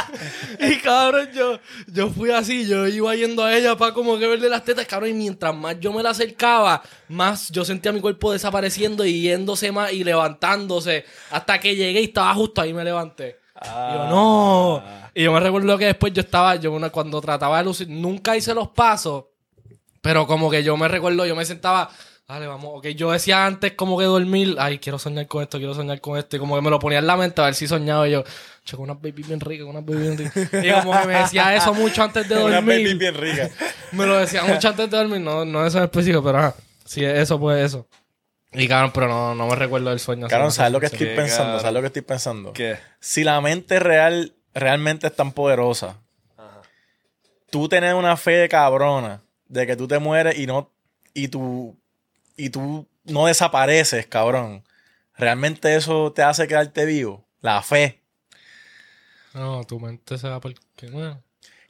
y, cabrón, yo, yo fui así, yo iba yendo a ella para como que verle las tetas, cabrón, y mientras más yo me la acercaba, más yo sentía mi cuerpo desapareciendo y yéndose más y levantándose, hasta que llegué y estaba justo ahí me levanté. Y yo, no. Y yo me recuerdo que después yo estaba, yo una- cuando trataba de lucir, nunca hice los pasos, pero como que yo me recuerdo, yo me sentaba, dale, vamos, ok, yo decía antes como que dormir, ay, quiero soñar con esto, quiero soñar con esto, y como que me lo ponía en la mente a ver si soñaba y yo, che, con unas baby bien ricas, con unas baby bien ricas. Y como que me decía eso mucho antes de Una baby dormir. bien rica. Me lo decía mucho antes de dormir, no, no eso en específico, pero ajá, sí, eso pues eso. Y cabrón, pero no, no me recuerdo del sueño. Cabrón, ¿sabes lo que estoy Sí, pensando? cabrón. ¿Sabes lo que estoy pensando? ¿Qué? Si la mente real realmente es tan poderosa, tú tienes una fe cabrona de que tú te mueres y no y tú y tú no desapareces, cabrón. ¿Realmente eso te hace quedarte vivo? La fe. No, tu mente se va por... ¿qué? Bueno,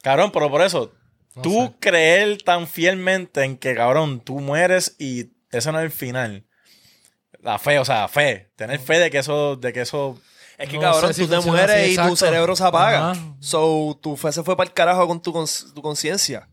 Cabrón, pero por eso, no tú sé. creer tan fielmente en que, cabrón, tú mueres y eso no es el final. La fe, o sea, fe. Tener fe de que eso, de que eso. Es que No cabrón, si tú te mueres así, y tu cerebro se apaga. Ajá. So, tu fe se fue para el carajo con tu, cons- tu conciencia.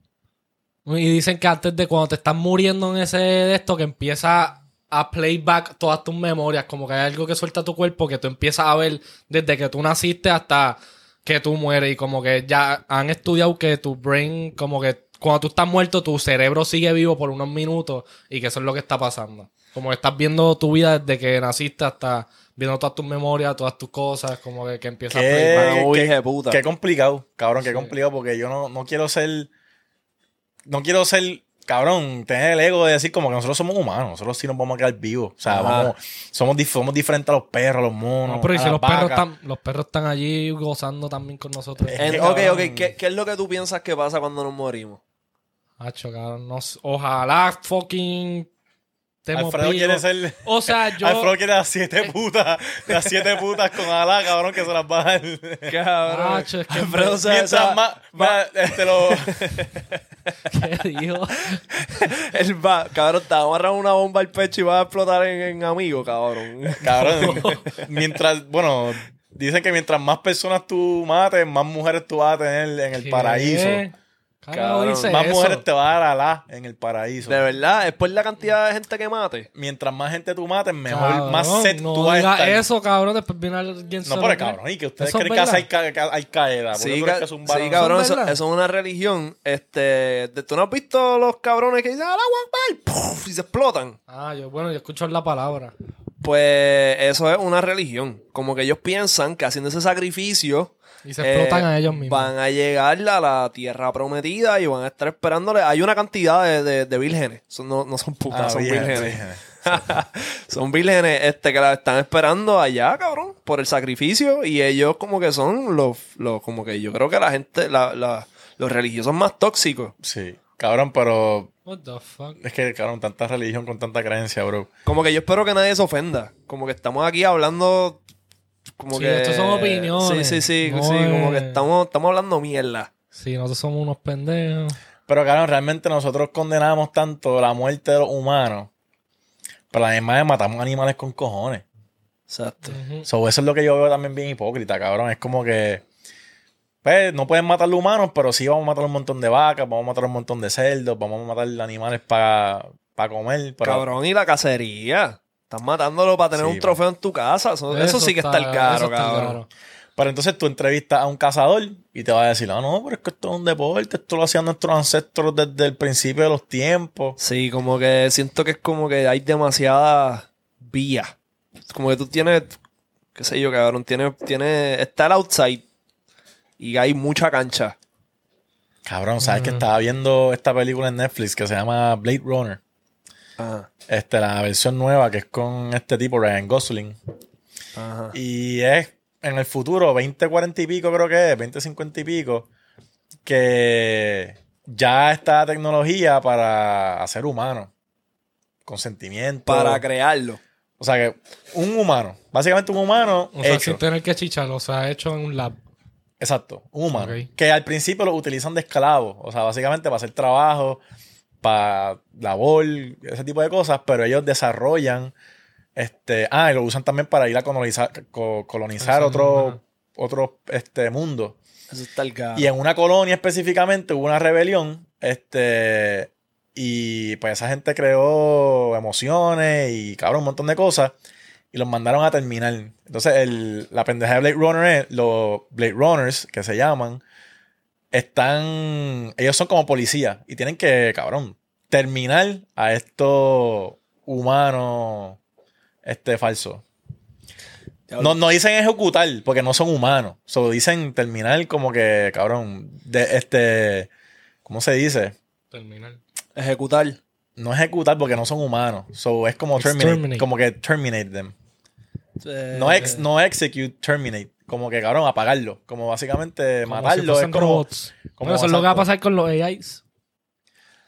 Y dicen que antes de cuando te estás muriendo en ese de esto, que empieza a playback todas tus memorias, como que hay algo que suelta tu cuerpo que tú empiezas a ver desde que tú naciste hasta que tú mueres. Y como que ya han estudiado que tu brain, como que cuando tú estás muerto, tu cerebro sigue vivo por unos minutos y que eso es lo que está pasando. Como que estás viendo tu vida desde que naciste hasta viendo todas tus memorias, todas tus cosas, como que, que empieza a playback. Qué, Uy, qué- puta. qué complicado, cabrón, qué Sí. complicado, porque yo no, no quiero ser. No quiero ser, cabrón, tener el ego de decir como que nosotros somos humanos, nosotros sí nos vamos a quedar vivos. O sea, vamos, somos, dif- somos diferentes a los perros, a los monos. No, pero y si las los perros, están, los perros están allí gozando también con nosotros. Que, ok, cabrón. ok. ¿Qué, qué es lo que tú piensas que pasa cuando nos morimos? Hacho, cabrón, no sé. Ojalá fucking. Alfredo quiere ser. O sea, yo. Alfredo quiere las siete putas. Las siete putas con Alá, cabrón, que se las va a dar. Cabrón. Hacho, es que. Alfredo se- Mientras más. más, este, lo, ¿Qué dijo? Él va, cabrón, te va a amarrar una bomba al pecho y va a explotar en, en amigo, cabrón. cabrón. mientras. Bueno, dicen que mientras más personas tú mates, más mujeres tú vas a tener en el ¿Qué? paraíso. Dice Más eso. mujeres te va a dar alá en el paraíso. De verdad, es por la cantidad de gente que mate. Mientras más gente tú mates, mejor, Cabrón, más set no tú vas a digas estar. eso, cabrón. Después viene alguien No, pero cabrón, y que ustedes creen que hace verdad. Al- Al- Al Qaeda. ¿Por qué Sí, tú crees ca- que es un varón? sí, cabrón, ¿Eso eso, es una religión. Este, ¿Tú no has visto los cabrones que dicen ¡Alá Akbar", ¡puf! y se explotan? Ah, yo, bueno, yo escucho la palabra. Pues eso es una religión. Como que ellos piensan que haciendo ese sacrificio Y se explotan eh, a ellos mismos. Van a llegar a la tierra prometida y van a estar esperándole. Hay una cantidad de, de- de vírgenes. Son- no, no son putas, Ah, son vírgenes, vírgenes. vírgenes. son vírgenes este, que la están esperando allá, cabrón, por el sacrificio. Y ellos como que son los, los como que yo creo que la gente, la, la- los religiosos más tóxicos. Sí, cabrón, pero What the fuck? es que, cabrón, tanta religión con tanta creencia, bro. Como que yo espero que nadie se ofenda. Como que estamos aquí hablando. Como Sí, que. estos son opiniones. Sí, sí, sí. No sí, como que es- estamos, estamos hablando mierda. Sí, nosotros somos unos pendejos. Pero, cabrón, realmente nosotros condenamos tanto la muerte de los humanos. Pero a la misma vez matamos animales con cojones. Exacto. So, eso es lo que yo veo también bien hipócrita, cabrón. Es como que. Pues no pueden matar los humanos, pero sí vamos a matar un montón de vacas, vamos a matar un montón de cerdos, vamos a matar animales para comer. Pero, Cabrón, y la cacería. Estás matándolo para tener Sí, un trofeo en tu casa. Eso, eso sí que está el caro, cabrón. caro. pero entonces tú entrevistas a un cazador y te va a decir, ah, no, pero es que esto es un deporte, esto lo hacían nuestros ancestros desde el principio de los tiempos. Sí, como que siento que es como que hay demasiada vía. Como que tú tienes, qué sé yo, cabrón, tienes, tienes, está el outside y hay mucha cancha. Cabrón, ¿sabes que estaba viendo esta película en Netflix que se llama Blade Runner? Ajá, Este, la versión nueva que es con este tipo, Ryan Gosling. ajá. Y es en el futuro, 2040 y pico creo que es, 2050 y pico, que ya está tecnología para hacer humanos. Con sentimiento. Para crearlo. O sea que un humano, básicamente un humano O sea, hecho. sin tener que chicharlo, o sea, hecho en un lab. Exacto, un humano. Que al principio lo utilizan de esclavo. O sea, básicamente para hacer trabajo, para labor, ese tipo de cosas, pero ellos desarrollan. Este, ah, y lo usan también para ir a colonizar, co- colonizar otro, otro este, mundo. Eso está el. Y en una colonia específicamente hubo una rebelión. Este. Y pues esa gente creó emociones y cabrón, un montón de cosas. Y los mandaron a terminar. Entonces, el- la pendeja de Blade Runner es, los Blade Runners, que se llaman, están. Ellos son como policías. Y tienen que, cabrón, terminar a estos humanos este falsos. No, no dicen ejecutar porque no son humanos. Solo dicen terminar como que, cabrón, de este. ¿Cómo se dice? Terminal. Ejecutar. No ejecutar porque no son humanos. So es como terminate, como que terminate them. Eh, No, ex, no execute, terminate. Como que, cabrón, apagarlo. Como básicamente Como si matarlo. Es como. robots. como Bueno, eso es lo que va a pasar con los AIs.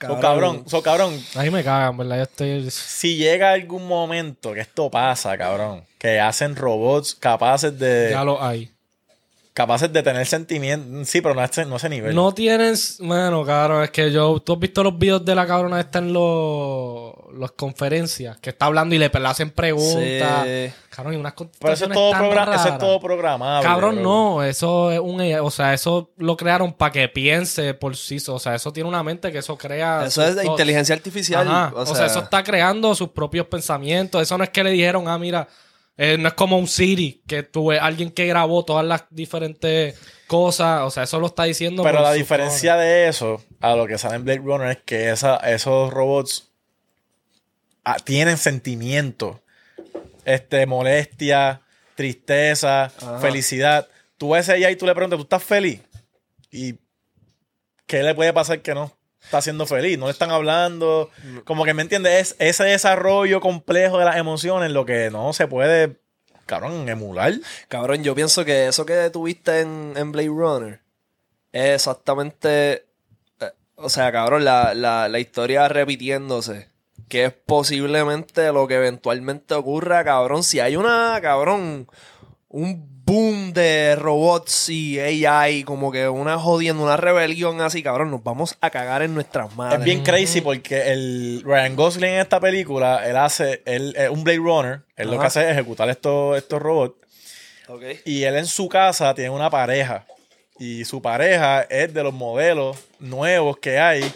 So, cabrón, so, cabrón, Ahí me cagan, ¿verdad? Yo estoy... si llega algún momento que esto pasa, cabrón, que hacen robots capaces de Ya lo hay. Capaces de tener sentimientos, sí, pero no a ese, no a ese nivel. No tienes, bueno, cabrón, es que yo, tú has visto los videos de la cabrona esta en los, las conferencias, que está hablando y le, le hacen preguntas. Sí. Cabrón, y unas pero eso es todo, tan progra- eso es todo programado. Cabrón, no, eso es un, o sea, eso lo crearon para que piense por sí, o sea, eso tiene una mente que eso crea. Eso es de inteligencia artificial. Ajá, O, sea, eso está creando sus propios pensamientos. Eso no es que le dijeron, ah, mira, eh, no es como un Siri, que tuve alguien que grabó todas las diferentes cosas. O sea, eso lo está diciendo. Pero la diferencia de eso a lo que sale en Blade Runner es que esa, esos robots ah, tienen sentimientos. Este, molestia, tristeza, Ajá. felicidad. Tú ves ella y tú le preguntas, ¿tú estás feliz? ¿Y qué le puede pasar que no está siendo feliz? No le están hablando. Como que, ¿me entiendes? Es ese desarrollo complejo de las emociones lo que no se puede, cabrón, emular. Cabrón, yo pienso que eso que tuviste en, en Blade Runner es exactamente. eh, o sea, cabrón, la, la, la historia repitiéndose. Que es posiblemente lo que eventualmente ocurra, cabrón. Si hay una, cabrón, un boom de robots y AI, como que una jodiendo, una rebelión así, cabrón, nos vamos a cagar en nuestras madres. Es bien crazy porque el Ryan Gosling en esta película, él hace, él es un Blade Runner, él lo que hace es ejecutar estos, estos robots. Ok. Y él en su casa tiene una pareja Y su pareja es de los modelos nuevos que hay.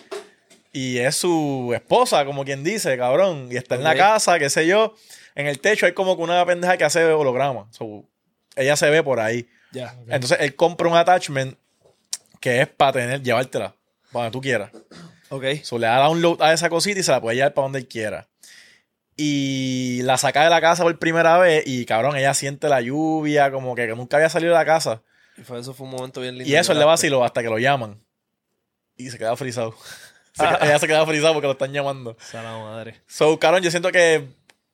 Y es su esposa, como quien dice, cabrón. Y está en la casa, qué sé yo. En el techo hay como que una pendeja que hace holograma. So, ella se ve por ahí. Entonces él compra un attachment que es para tener, llevártela, para donde tú quieras. Ok. So, le da download a esa cosita y se la puede llevar para donde él quiera. Y la saca de la casa por primera vez y cabrón, ella siente la lluvia, como que, nunca había salido de la casa. Y fue, eso fue un momento bien lindo. Y eso él le vaciló hasta que lo llaman. Y se queda frisado. Se queda- ella se queda frisado porque lo están llamando. O sea, la madre. So, cabrón, yo siento que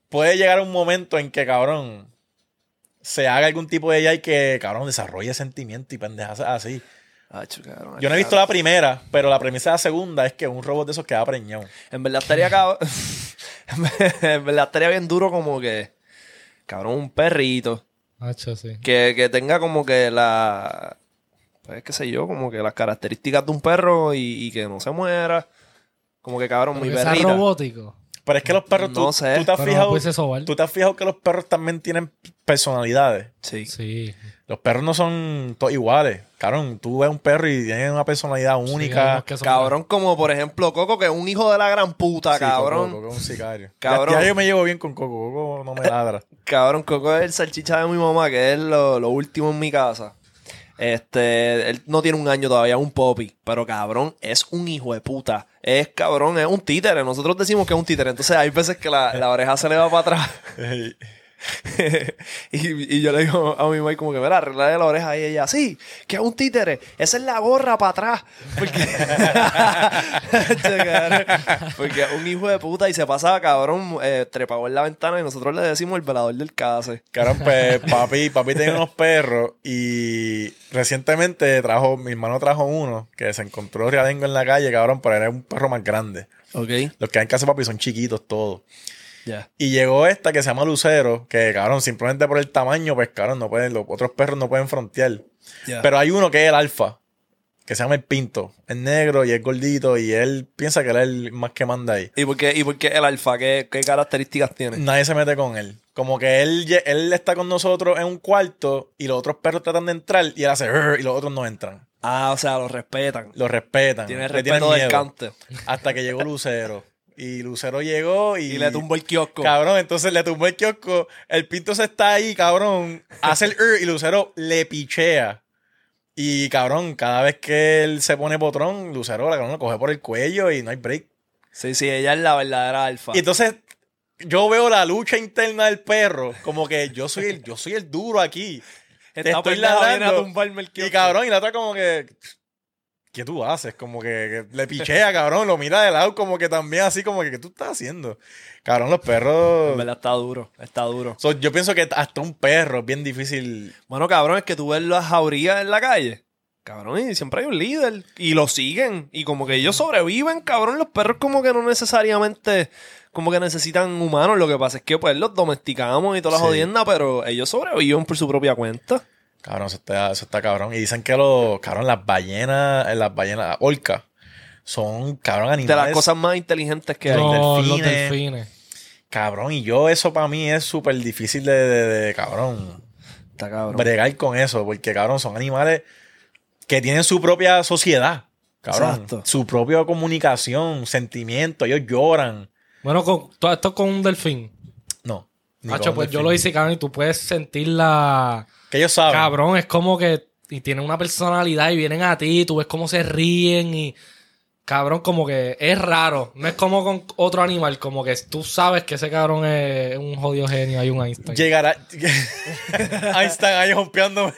puede llegar un momento en que, cabrón, se haga algún tipo de ella y que, cabrón, desarrolle sentimiento y pendejas así. Yo no he visto la primera, pero la premisa de la segunda es que un robot de esos queda preñado. En verdad estaría cabrón. en verdad estaría bien duro como que. Cabrón, un perrito. Hacho, sí. Que, que tenga como que la. Pues qué sé yo, como que las características de un perro y, y que no se muera. Como que cabrón, Pero muy que sea perrita. robótico. Pero es que los perros, No tú, sé. tú te has Pero fijado, puede ser sobar. tú te has fijado que los perros también tienen personalidades. Sí. Sí. Los perros no son todos iguales. Cabrón, tú ves un perro y tiene una personalidad hay única. unos que son- Cabrón, como por ejemplo Coco, que es un hijo de la gran puta, Sí, cabrón. Coco, Coco es un sicario. Cabrón. Ya, ya yo me llevo bien con Coco. Coco no me ladra. Cabrón, Coco es el salchicha de mi mamá, que es lo, lo último en mi casa. Este, él no tiene un año todavía, un popi. Pero cabrón, es un hijo de puta. Es cabrón, es un títere. Nosotros decimos que es un títere. Entonces hay veces que la, la oreja se le va para atrás. Y, y yo le digo a mi mamá como que, mira, arregla la oreja. Y ella, sí, que es un títere. Esa es la gorra para atrás. Porque... Porque es un hijo de puta y se pasa, cabrón, eh, trepado en la ventana y nosotros le decimos el velador del case. Cabrón, pues papi, papi tiene unos perros y recientemente trajo, mi hermano trajo uno que se encontró riadengo en la calle, cabrón, pero era un perro más grande. Ok. Los que hay en casa papi son chiquitos todos. Y llegó esta que se llama Lucero, que cabrón, simplemente por el tamaño, pues cabrón, no pueden, los otros perros no pueden frontear. Pero hay uno que es el alfa, que se llama el Pinto. Es negro y es gordito y él piensa que él es el más que manda ahí. ¿Y por qué, y por qué el alfa? ¿Qué, qué características tiene? Nadie se mete con él. Como que él, él está con nosotros en un cuarto y los otros perros tratan de entrar y él hace y los otros no entran. Ah, o sea, lo respetan. Lo respetan. Tiene tienen respeto del cante. Hasta que llegó Lucero. Y Lucero llegó y... Y le tumbó el kiosco. Cabrón, entonces le tumbó el kiosco. El pinto se está ahí, cabrón. Hace el "Ur", y Lucero le pichea. Y cabrón, cada vez que él se pone potrón, Lucero la cabrón, lo coge por el cuello y no hay break. Sí, sí, ella es la verdadera alfa. Y entonces yo veo la lucha interna del perro. Como que yo soy el, yo soy el duro aquí. Te estoy viene a ladrando. tumbarme el Y cabrón, y la otra como que. ¿Qué tú haces? Como que, que le pichea, cabrón, lo mira de lado, como que también así, como que, ¿qué tú estás haciendo? Cabrón, los perros. En verdad está duro, está duro. So, yo pienso que hasta un perro es bien difícil. Bueno, cabrón, es que tú ves las jaurías en la calle. Cabrón, y siempre hay un líder. Y lo siguen. Y como que ellos sobreviven, cabrón. Los perros como que no necesariamente como que necesitan humanos. Lo que pasa es que pues los domesticamos y toda la Sí. jodienda, pero ellos sobreviven por su propia cuenta. Cabrón, eso está, eso está cabrón. Y dicen que los, cabrón, las ballenas, eh, las ballenas, orcas, son, cabrón, De animales. las cosas más inteligentes que hay. No, los delfines. Cabrón, y yo eso para mí es súper difícil de, de- de, cabrón, Está cabrón. bregar con eso, porque cabrón, son animales que tienen su propia sociedad, cabrón, Exacto. su propia comunicación, sentimiento, ellos lloran. Bueno, con, todo esto con un delfín. No. Hacho, pues yo lo hice, cabrón, y tú puedes sentir la... Que ellos saben. Cabrón, es como que... Y tienen una personalidad y vienen a ti, tú ves cómo se ríen y... Cabrón, como que es raro. No es como con otro animal, como que tú sabes que ese cabrón es un jodido genio, hay un Einstein. Llegará. Están ahí rompeándome.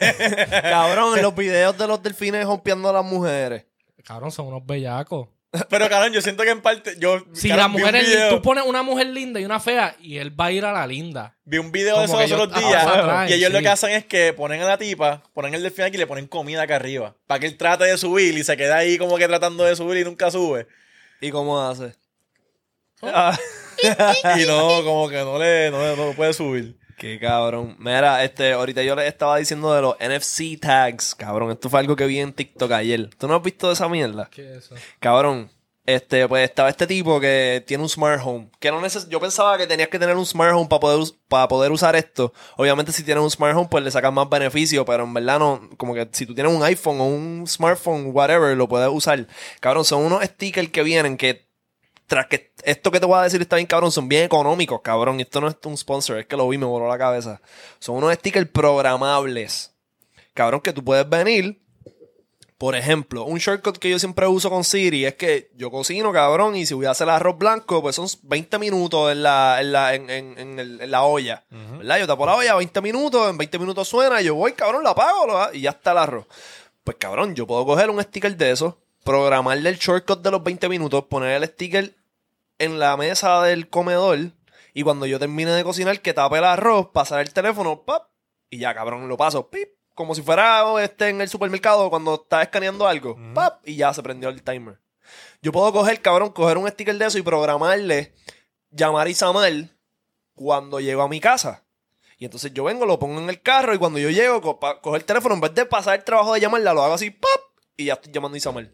Cabrón, en los videos de los delfines rompiendo a las mujeres. Cabrón, son unos bellacos. Pero cabrón, yo siento que en parte. Yo Si cabrón, la mujer es video- tú pones una mujer linda y una fea y él va a ir a la linda. Vi un video de Como esos los ellos- otros días. y ellos lo que hacen es que ponen a la tipa, ponen el delfín aquí y le ponen comida acá arriba. Para que él trate de subir y se queda ahí como que tratando de subir y nunca sube. ¿Y cómo hace? Oh. Ah, Y no, como que no le no, no puede subir. Qué cabrón. Mira, este, ahorita yo les estaba diciendo de los NFC tags. Cabrón, esto fue algo que vi en TikTok ayer. ¿Tú no has visto esa mierda? ¿Qué es eso? Cabrón, este, pues estaba este tipo que tiene un smart home. Que no neces yo pensaba que tenías que tener un smart home para poder, para poder usar esto. Obviamente, si tienes un smart home, pues le sacas más beneficio, pero en verdad no, como que si tú tienes un iPhone o un smartphone, whatever, lo puedes usar. Cabrón, son unos stickers que vienen que tras que esto que te voy a decir está bien cabrón, son bien económicos, cabrón. Esto no es un sponsor, es que lo vi me voló la cabeza. Son unos stickers programables. Cabrón, que tú puedes venir. Por ejemplo, un shortcut que yo siempre uso con Siri es que yo cocino, cabrón, y si voy a hacer arroz blanco, pues son 20 minutos en la, en la, en, en- en el- en la olla. ¿Verdad? Yo tapo la olla 20 minutos, en 20 minutos suena, y yo voy, cabrón, la apago lo- y ya está el arroz. Pues cabrón, yo puedo coger un sticker de eso, programarle el shortcut de los 20 minutos, poner el sticker en la mesa del comedor y cuando yo termine de cocinar que tape el arroz, pasar el teléfono, pap, y ya cabrón, lo paso, pip, como si fuera este en el supermercado cuando estás escaneando algo, pap, y ya se prendió el timer. Yo puedo coger, cabrón, coger un sticker de eso y programarle llamar a Isamel cuando llego a mi casa. Y entonces yo vengo, lo pongo en el carro y cuando yo llego, co- cojo el teléfono, en vez de pasar el trabajo de llamarla, lo hago así, pap, y ya estoy llamando a Isamel.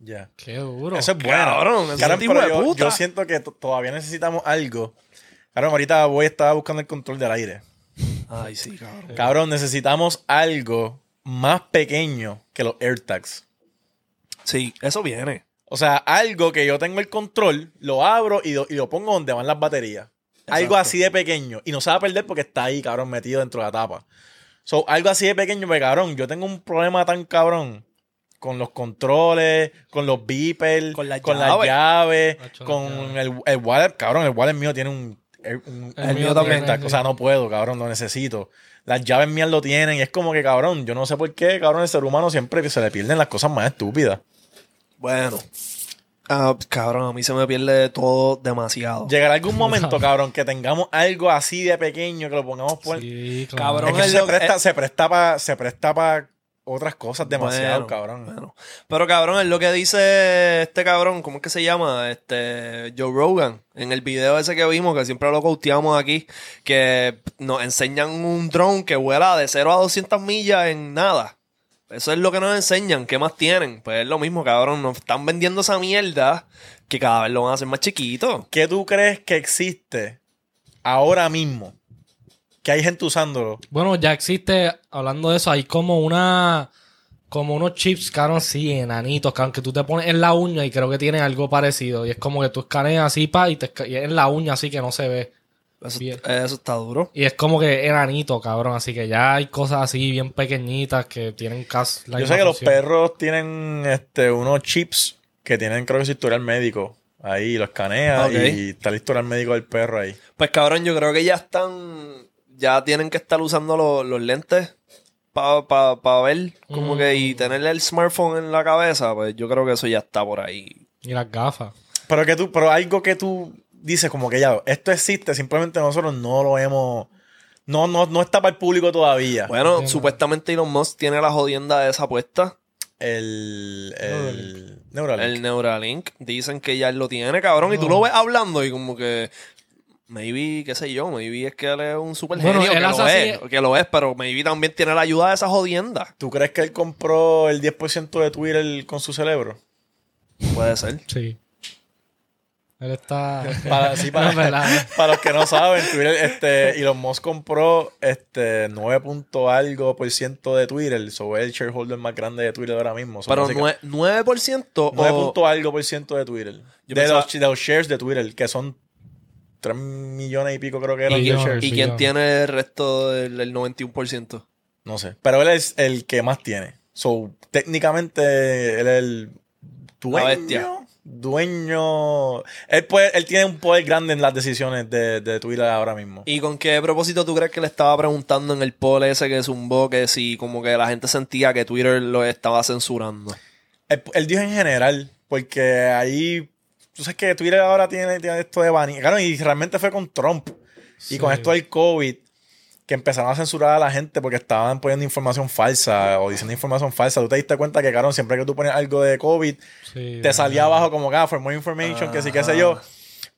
Ya. Qué duro. Eso es bueno. Cabrón, pero de yo, puta. yo siento que todavía necesitamos algo. Cabrón, ahorita voy a estar buscando el control del aire. Ay, sí, cabrón. Cabrón, necesitamos algo más pequeño que los AirTags. Sí, eso viene. O sea, algo que yo tengo el control, lo abro y lo, y lo pongo donde van las baterías. Algo así de pequeño. Y no se va a perder porque está ahí, cabrón, metido dentro de la tapa. So, algo así de pequeño, porque cabrón, yo tengo un problema tan cabrón con los controles, con los beepers, Con las las llaves. las con el, el wallet. Cabrón, el wallet mío tiene un. un- El mío también. O sea, no puedo, cabrón, lo necesito. Las llaves mías lo tienen y es como que, cabrón, yo no sé por qué, cabrón, el ser humano siempre se le pierden las cosas más estúpidas. Bueno. Ah, cabrón, a mí se me pierde todo demasiado. Llegará algún momento, cabrón, que tengamos algo así de pequeño que lo pongamos por. Sí, Cabrón, Es que es se lo presta, eh. se presta para se presta para otras cosas demasiado, Bueno, cabrón. bueno. Pero cabrón, es lo que dice este cabrón, ¿cómo es que se llama? Este Joe Rogan. En el video ese que vimos, que siempre lo costeamos aquí, que nos enseñan un drone que vuela de 0 a 200 millas en nada. Eso es lo que nos enseñan. ¿Qué más tienen? Pues es lo mismo, cabrón. Nos están vendiendo esa mierda que cada vez lo van a hacer más chiquito. ¿Qué tú crees que existe ahora mismo? Que hay gente usándolo. Bueno, ya existe, hablando de eso, hay como una. Como unos chips, cabrón, sí, enanitos, cabrón, que tú te pones en la uña y creo que tiene algo parecido. Y es como que tú escaneas así, pa, y, te, y es en la uña así que no se ve. Eso, Bien. eso está duro. Y es como que enanito, cabrón. Así que ya hay cosas así bien pequeñitas que tienen casi la Yo sé que los perros tienen este unos chips que tienen, creo que es historial médico. Ahí lo escanea Ok. y está el historial médico del perro ahí. Pues cabrón, yo creo que ya están. Ya tienen que estar usando los, los lentes para ver. Como que y tenerle el smartphone en la cabeza. Pues yo creo que eso ya está por ahí. Y las gafas. Pero que tú, pero algo que tú dices como que ya, esto existe, simplemente nosotros no lo hemos. No, no, no está para el público todavía. Bueno, Entiendo. supuestamente Elon Musk tiene la jodienda de esa puesta. El, el Neuralink. El Neuralink. Dicen que ya él lo tiene, cabrón. Y tú lo ves hablando y como que. Maybe, qué sé yo, maybe es que él es un super Bueno, genio, que lo así- es, que lo es, pero maybe también tiene la ayuda de esa jodienda. ¿Tú crees que él compró el 10% de Twitter con su cerebro? Puede ser. Sí. Él está. Para, sí, para, No, es verdad. para los que no saben, Twitter, este, Elon Musk compró este 9 punto algo por ciento de Twitter. So, es el shareholder más grande de Twitter ahora mismo. Pero básica- nue- 9%, 9 o- punto algo por ciento de Twitter. Yo de, pensaba- los, de los shares de Twitter, que son 3 millones y pico creo que eran Y de yo- shares. ¿Y Sí, quién tiene el resto del el 91%? No sé. Pero él es el que más tiene. So, técnicamente, él es el dueño. bestia. Dueño. Él, puede, él tiene un poder grande en las decisiones de, de Twitter ahora mismo. ¿Y con qué propósito tú crees que le estaba preguntando en el poll ese que zumbó que si como que la gente sentía que Twitter lo estaba censurando? Él, él dijo en general, porque ahí. Tú sabes que Twitter ahora tiene, tiene esto de banning. Claro, y realmente fue con Trump. Y con esto del COVID, que empezaron a censurar a la gente porque estaban poniendo información falsa o diciendo información falsa. Tú te diste cuenta que, cabrón, siempre que tú pones algo de COVID, Sí, te salía ajá. abajo como que, ah, for more information, que sí, qué sé yo.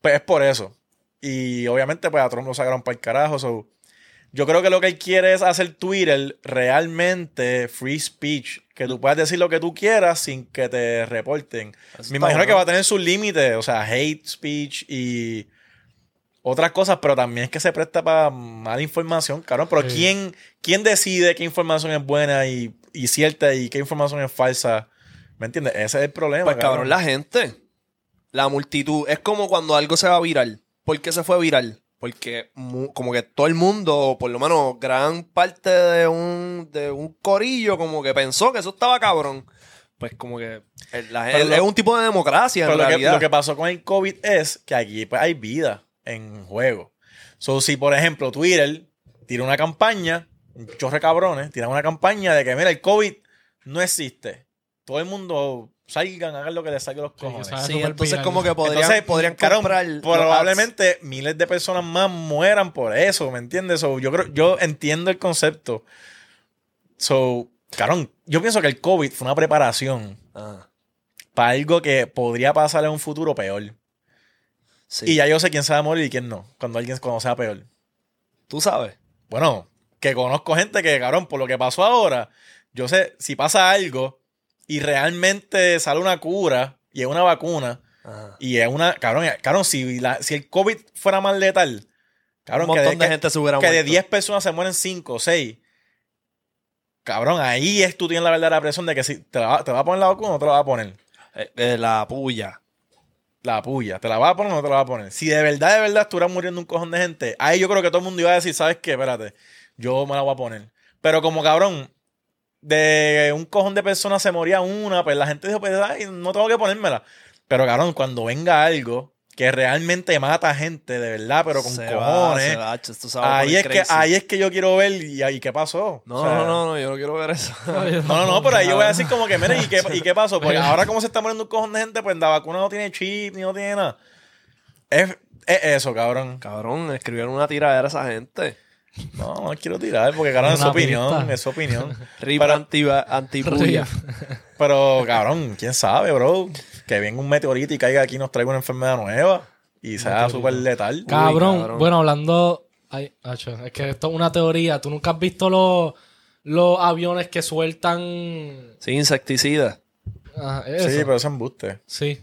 Pues es por eso. Y obviamente, pues a Trump lo sacaron para el carajo. so, Yo creo que lo que él quiere es hacer Twitter realmente free speech. Que tú puedas decir lo que tú quieras sin que te reporten. Eso Me imagino que va a tener sus límites, o sea, hate speech y otras cosas, pero también es que se presta para mala información, cabrón. Pero Sí. ¿quién, ¿quién decide qué información es buena y, y cierta y qué información es falsa? ¿Me entiendes? Ese es el problema. Pues cabrón, la gente. La multitud. Es como cuando algo se va viral. ¿Por qué se fue viral? Porque como que todo el mundo, o por lo menos gran parte de un, de un corillo, como que pensó que eso estaba cabrón. Pues como que el- la lo- es un tipo de democracia en lo que, realidad. lo que pasó con el COVID es que aquí pues, hay vida en juego. So, si, por ejemplo, Twitter tira una campaña, un chorre cabrones, tiran una campaña de que, mira, el COVID no existe. Todo el mundo salgan, hagan lo que les salga los cojones. Sí, entonces viral. como que podrían, Entonces, podrían comprar los probablemente miles de personas más mueran por eso, ¿me entiendes? So, yo creo, yo entiendo el concepto. So, carón, yo pienso que el COVID fue una preparación. Ah, para algo que podría pasar en un futuro peor. sí. Y ya yo sé quién se va a morir y quién no, cuando alguien cuando sea peor. Tú sabes. Bueno, que conozco gente que, cabrón, por lo que pasó ahora, yo sé, si pasa algo y realmente sale una cura y es una vacuna Ajá. y es una, cabrón, cabrón si, la- si el COVID fuera más letal, cabrón, un que montón de, que- gente se hubiera que de muerto. 10 personas se mueren 5 o 6. Cabrón, ahí es tú tienes la verdadera presión de que si te, la va, te va a poner la vacuna o no te la va a poner. Eh, eh, la puya. La puya, ¿te la vas a poner o no te la vas a poner? Si de verdad, de verdad estuvieras muriendo un cojón de gente, ahí yo creo que todo el mundo iba a decir, ¿sabes qué? Espérate, yo me la voy a poner. Pero como cabrón, de un cojón de personas se moría una, pues la gente dijo, pues ay, no tengo que ponérmela. Pero cabrón, cuando venga algo que realmente mata gente, de verdad, pero con Se cojones, va, se va ahí es, que, ahí es que yo quiero ver y ahí qué pasó. No, O sea, no, no, no, yo no quiero ver eso. no, no, no, pero ahí yo voy a decir como que, mire, ¿y qué, ¿y qué pasó? Porque ahora como se está muriendo un cojón de gente, pues la vacuna no tiene chip ni no tiene nada. Es, es eso, cabrón. Cabrón, escribieron una tiradera a esa gente. No, no quiero tirar porque, cabrón, es su opinión, pista. es su opinión. Rip Pero- anti, antipuya. Pero, cabrón, quién sabe, bro. Que venga un meteorito y caiga aquí y nos traiga una enfermedad nueva y sea súper letal. Cabrón, cabrón. bueno, hablando. Ay, acho, es que esto es una teoría. ¿Tú nunca has visto los, los aviones que sueltan. Sí, insecticida. Ajá, eso? Sí, pero es embuste. Sí.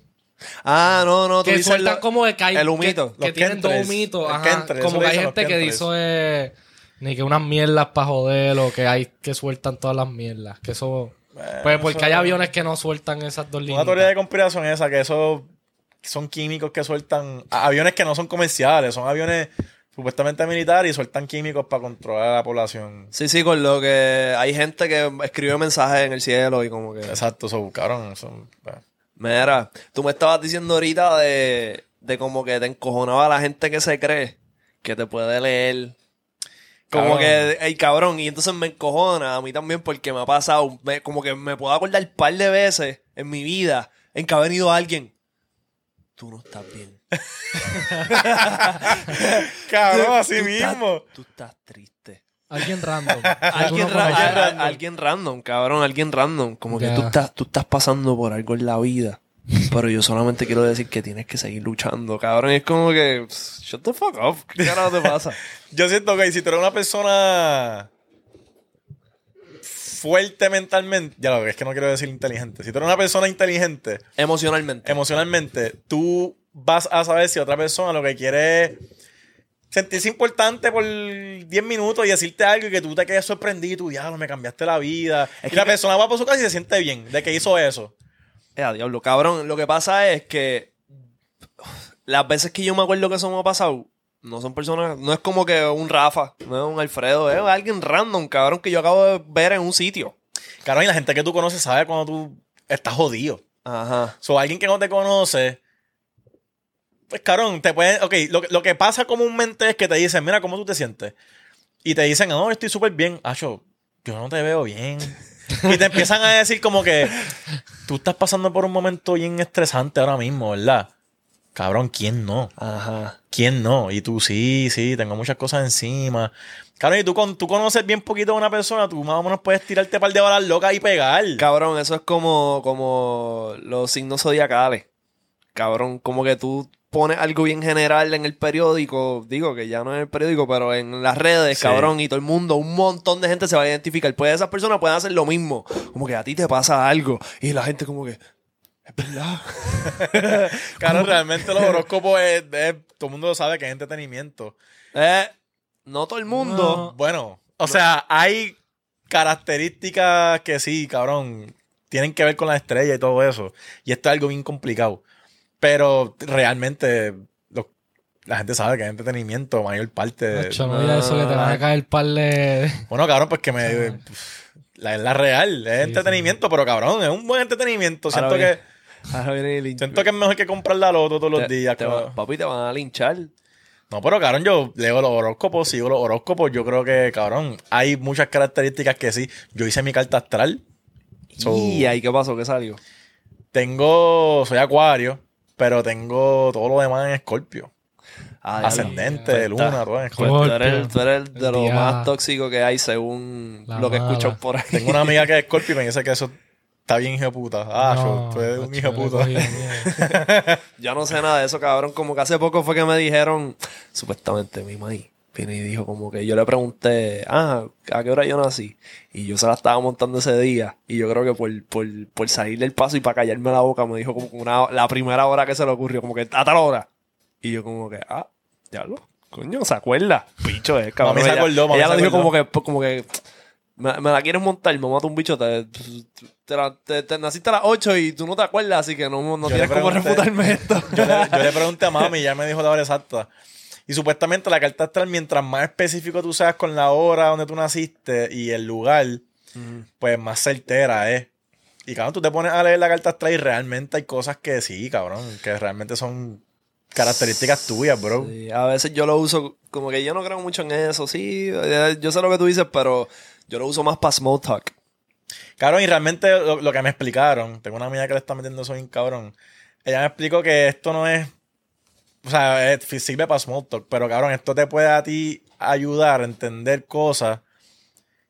Ah, no, no, tú Que dices sueltan lo- como de que hay- el humito. Que, tienen dos humitos. El Ajá. kentres, como que hay gente que dice. Ni que unas mierdas para joder o que hay que sueltan todas las mierdas. Que eso. Pues porque eso- hay aviones que no sueltan esas dos líneas. Una teoría de conspiración es esa, que eso son químicos que sueltan aviones que no son comerciales, son aviones supuestamente militares y sueltan químicos para controlar a la población. Sí, sí, con lo que hay gente que escribe mensajes en el cielo y como que... Exacto, eso, cabrón. Son, bueno. Mira, tú me estabas diciendo ahorita de, de como que te encojonaba la gente que se cree que te puede leer. Como Cabrón. que, ey, cabrón, y entonces me encojona a mí también porque me ha pasado, me- como que me puedo acordar un par de veces en mi vida en que ha venido alguien. Tú no estás bien. Cabrón, así Tú estás- mismo. Tú estás triste. Alguien random. Alguien, ra- random. alguien random, cabrón, alguien random. Como que tú estás, tú estás pasando por algo en la vida. Pero yo solamente quiero decir que tienes que seguir luchando, cabrón. Es como que, shut the fuck up. ¿Qué carajo te pasa? Yo siento que si tú eres una persona fuerte mentalmente, ya lo que es que no quiero decir inteligente, si tú eres una persona inteligente Emocionalmente. emocionalmente, tú vas a saber si otra persona lo que quiere es sentirse importante por 10 minutos y decirte algo y que tú te quedes sorprendido y tú, diablo, me cambiaste la vida. Es y la que- persona va por su casa y se siente bien de que hizo eso. Eh, diablo, cabrón. Lo que pasa es que las veces que yo me acuerdo que eso me ha pasado, no son personas, no es como que un Rafa, no es un Alfredo, es alguien random, cabrón, que yo acabo de ver en un sitio. Claro, y la gente que tú conoces sabe cuando tú estás jodido. Ajá. So, alguien que no te conoce, pues, cabrón, te pueden. Ok, lo, que- lo que pasa comúnmente es que te dicen, mira, ¿cómo tú te sientes? Y te dicen, no, estoy súper bien. Acho, yo no te veo bien. y te empiezan a decir, como que tú estás pasando por un momento bien estresante ahora mismo, ¿verdad? Cabrón, ¿quién no? Ajá. ¿Quién no? Y tú, sí, sí, tengo muchas cosas encima. Cabrón, y tú, con, tú conoces bien poquito a una persona, tú más o menos puedes tirarte par de balas locas y pegar. Cabrón, eso es como, como los signos zodiacales. Cabrón, como que tú pones algo bien general en el periódico, digo que ya no en el periódico, pero en las redes, Sí. cabrón, y todo el mundo, un montón de gente se va a identificar. Pues esas personas pueden hacer lo mismo. Como que a ti te pasa algo. Y la gente como que, es verdad. Claro, realmente los horóscopos es, es- todo el mundo lo sabe que es entretenimiento. Eh, no todo el mundo. Bueno, o sea, hay características que sí, cabrón, tienen que ver con la estrella y todo eso. Y esto es algo bien complicado. Pero realmente lo- la gente sabe que es entretenimiento, mayor parte. de- Nacho, no eso que te van a caer par de... Bueno, cabrón, pues que me. La, es la real, es entretenimiento, pero cabrón, es un buen entretenimiento. Siento Ahora que, ahora viene el siento que es mejor que comprar la loto todos los te- días. te va- papi, te van a linchar. No, pero cabrón, yo leo los horóscopos, sigo los horóscopos. Yo creo que, cabrón, hay muchas características que sí. Yo hice mi carta astral. So- y ahí, ¿qué pasó? ¿Qué salió? Tengo, soy acuario, pero tengo todo lo demás en escorpio. Ah, Ascendente, lo- luna, todo en escorpio. Pues tú eres, tú eres de lo día- más tóxico que hay según La lo que mala. escucho por ahí. Tengo una amiga que es escorpio y me dice que eso está bien hijo de puta. Ah, No, yo, tú eres un hijo de puta. Yo no sé nada de eso, cabrón. Como que hace poco fue que me dijeron, supuestamente mi maíz, y dijo como que yo le pregunté, ah, ¿a qué hora yo nací? Y yo se la estaba montando ese día. Y yo creo que por, por, por salir del paso y para callarme la boca, me dijo como que una, la primera hora que se le ocurrió, como que a tal hora. Y yo como que, ah, ya lo, coño, se acuerda. Picho es, cabrón. Mami se acordó, mami ella se lo dijo como que, como que, me, me la quieres montar, me mata un bicho, te, te, la- te- te naciste a las 8 y tú no te acuerdas, así que no, no tienes cómo pregunté- refutarme esto. Yo le, yo le pregunté a mami y ella me dijo la hora exacta. Y supuestamente la carta astral, mientras más específico tú seas con la hora donde tú naciste y el lugar, pues más certera es. Y cabrón, tú te pones a leer la carta astral y realmente hay cosas que sí, cabrón, que realmente son características tuyas, bro. Sí, a veces yo lo uso, como que yo no creo mucho en eso, sí, eh, yo sé lo que tú dices, pero yo lo uso más para small talk. Cabrón, y realmente lo, lo que me explicaron, tengo una amiga que le está metiendo eso bien cabrón. Ella me explicó que esto no es. O sea, es- sirve para small talk, pero cabrón, esto te puede a ti ayudar a entender cosas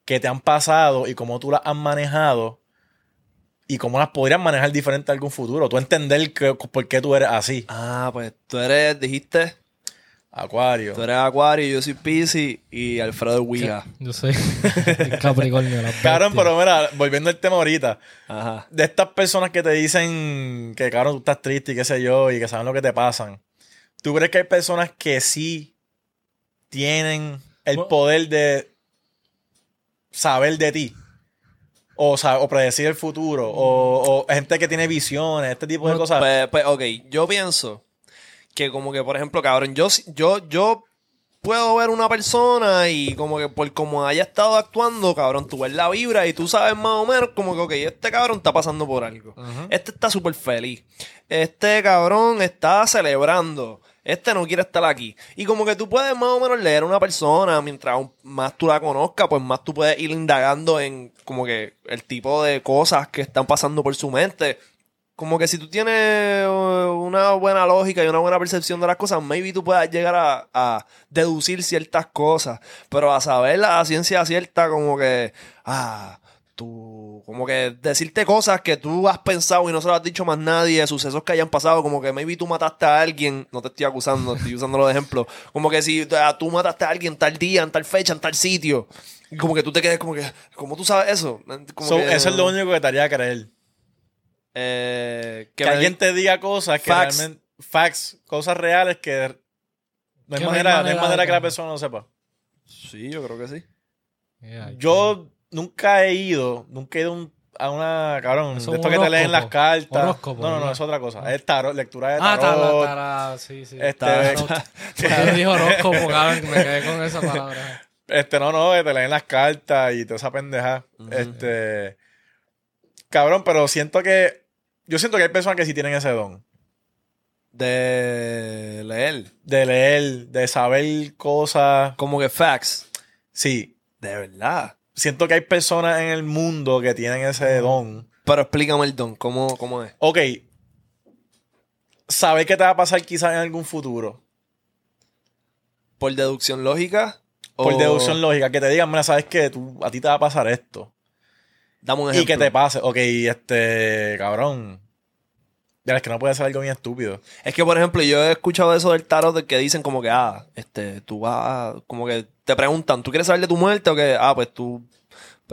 que te han pasado y cómo tú las has manejado y cómo las podrías manejar diferente en algún futuro. Tú entender que- por qué tú eres así. Ah, pues tú eres, dijiste, Acuario. tú eres Acuario, yo soy Pisces y Alfredo es Ouija. Yo soy Capricornio. Cabrón, pero mira, volviendo al tema ahorita. Ajá. de estas personas que te dicen que, cabrón, tú estás triste y qué sé yo, y que saben lo que te pasan, ¿tú crees que hay personas que sí tienen el Bueno. poder de saber de ti? O, o predecir el futuro, o, o gente que tiene visiones, este tipo de cosas. Pues, pues, ok, yo pienso que como que, por ejemplo, cabrón, yo, yo, yo puedo ver una persona y como que por como haya estado actuando, cabrón, tú ves la vibra y tú sabes más o menos como que, ok, este cabrón está pasando por algo. Este está súper feliz. Este cabrón está celebrando. Este no quiere estar aquí. Y como que tú puedes más o menos leer a una persona, mientras más tú la conozcas, pues más tú puedes ir indagando en como que el tipo de cosas que están pasando por su mente como que si tú tienes uh, una buena lógica y una buena percepción de las cosas, maybe tú puedas llegar a, a deducir ciertas cosas. Pero a saber la ciencia cierta, como que, ah, tú, como que decirte cosas que tú has pensado y no se lo has dicho más nadie, sucesos que hayan pasado, como que maybe tú mataste a alguien, no te estoy acusando, estoy usándolo de ejemplo, como que si tú mataste a alguien tal día, en tal fecha, en tal sitio, y como que tú te quedes como que, ¿cómo tú sabes eso? Como So, que- eso es lo único que te haría creer. Eh, Que, me alguien te diga cosas que Facts. realmente. Facts, cosas reales que. No hay Que no manera, no hay manera de que la que- persona no sepa. Sí, yo creo que sí. Yeah, Yo nunca he ido, nunca he ido un- a una, cabrón, Eso de es esto que te leen las cartas. Horóscopo, no, no, no, es otra cosa. Es tarot, lectura de Ah, tarot. tara, tara, sí, sí. Este- Tarot. Dijo horóscopo, cabrón, que me quedé con esa palabra. Este, no, no, que te leen las cartas y toda esa pendeja. Este. Cabrón, pero siento que. Yo siento que hay personas que sí tienen ese don. De leer. De leer, de saber cosas. Como que facts. Sí. De verdad. Siento que hay personas en el mundo que tienen ese don. Pero explícame el don. ¿Cómo, cómo es? Ok. Saber qué te va a pasar quizás en algún futuro. ¿Por deducción lógica? Por o- deducción lógica. Que te digan, mira, sabes que a ti te va a pasar esto. Dame un Y ejemplo. que te pase. Ok, este, cabrón. Ya es que no puede ser algo bien estúpido. Es que, por ejemplo, yo he escuchado eso del tarot de que dicen como que, ah, este, tú vas, como que te preguntan, ¿tú quieres saber de tu muerte o que, ah, pues tú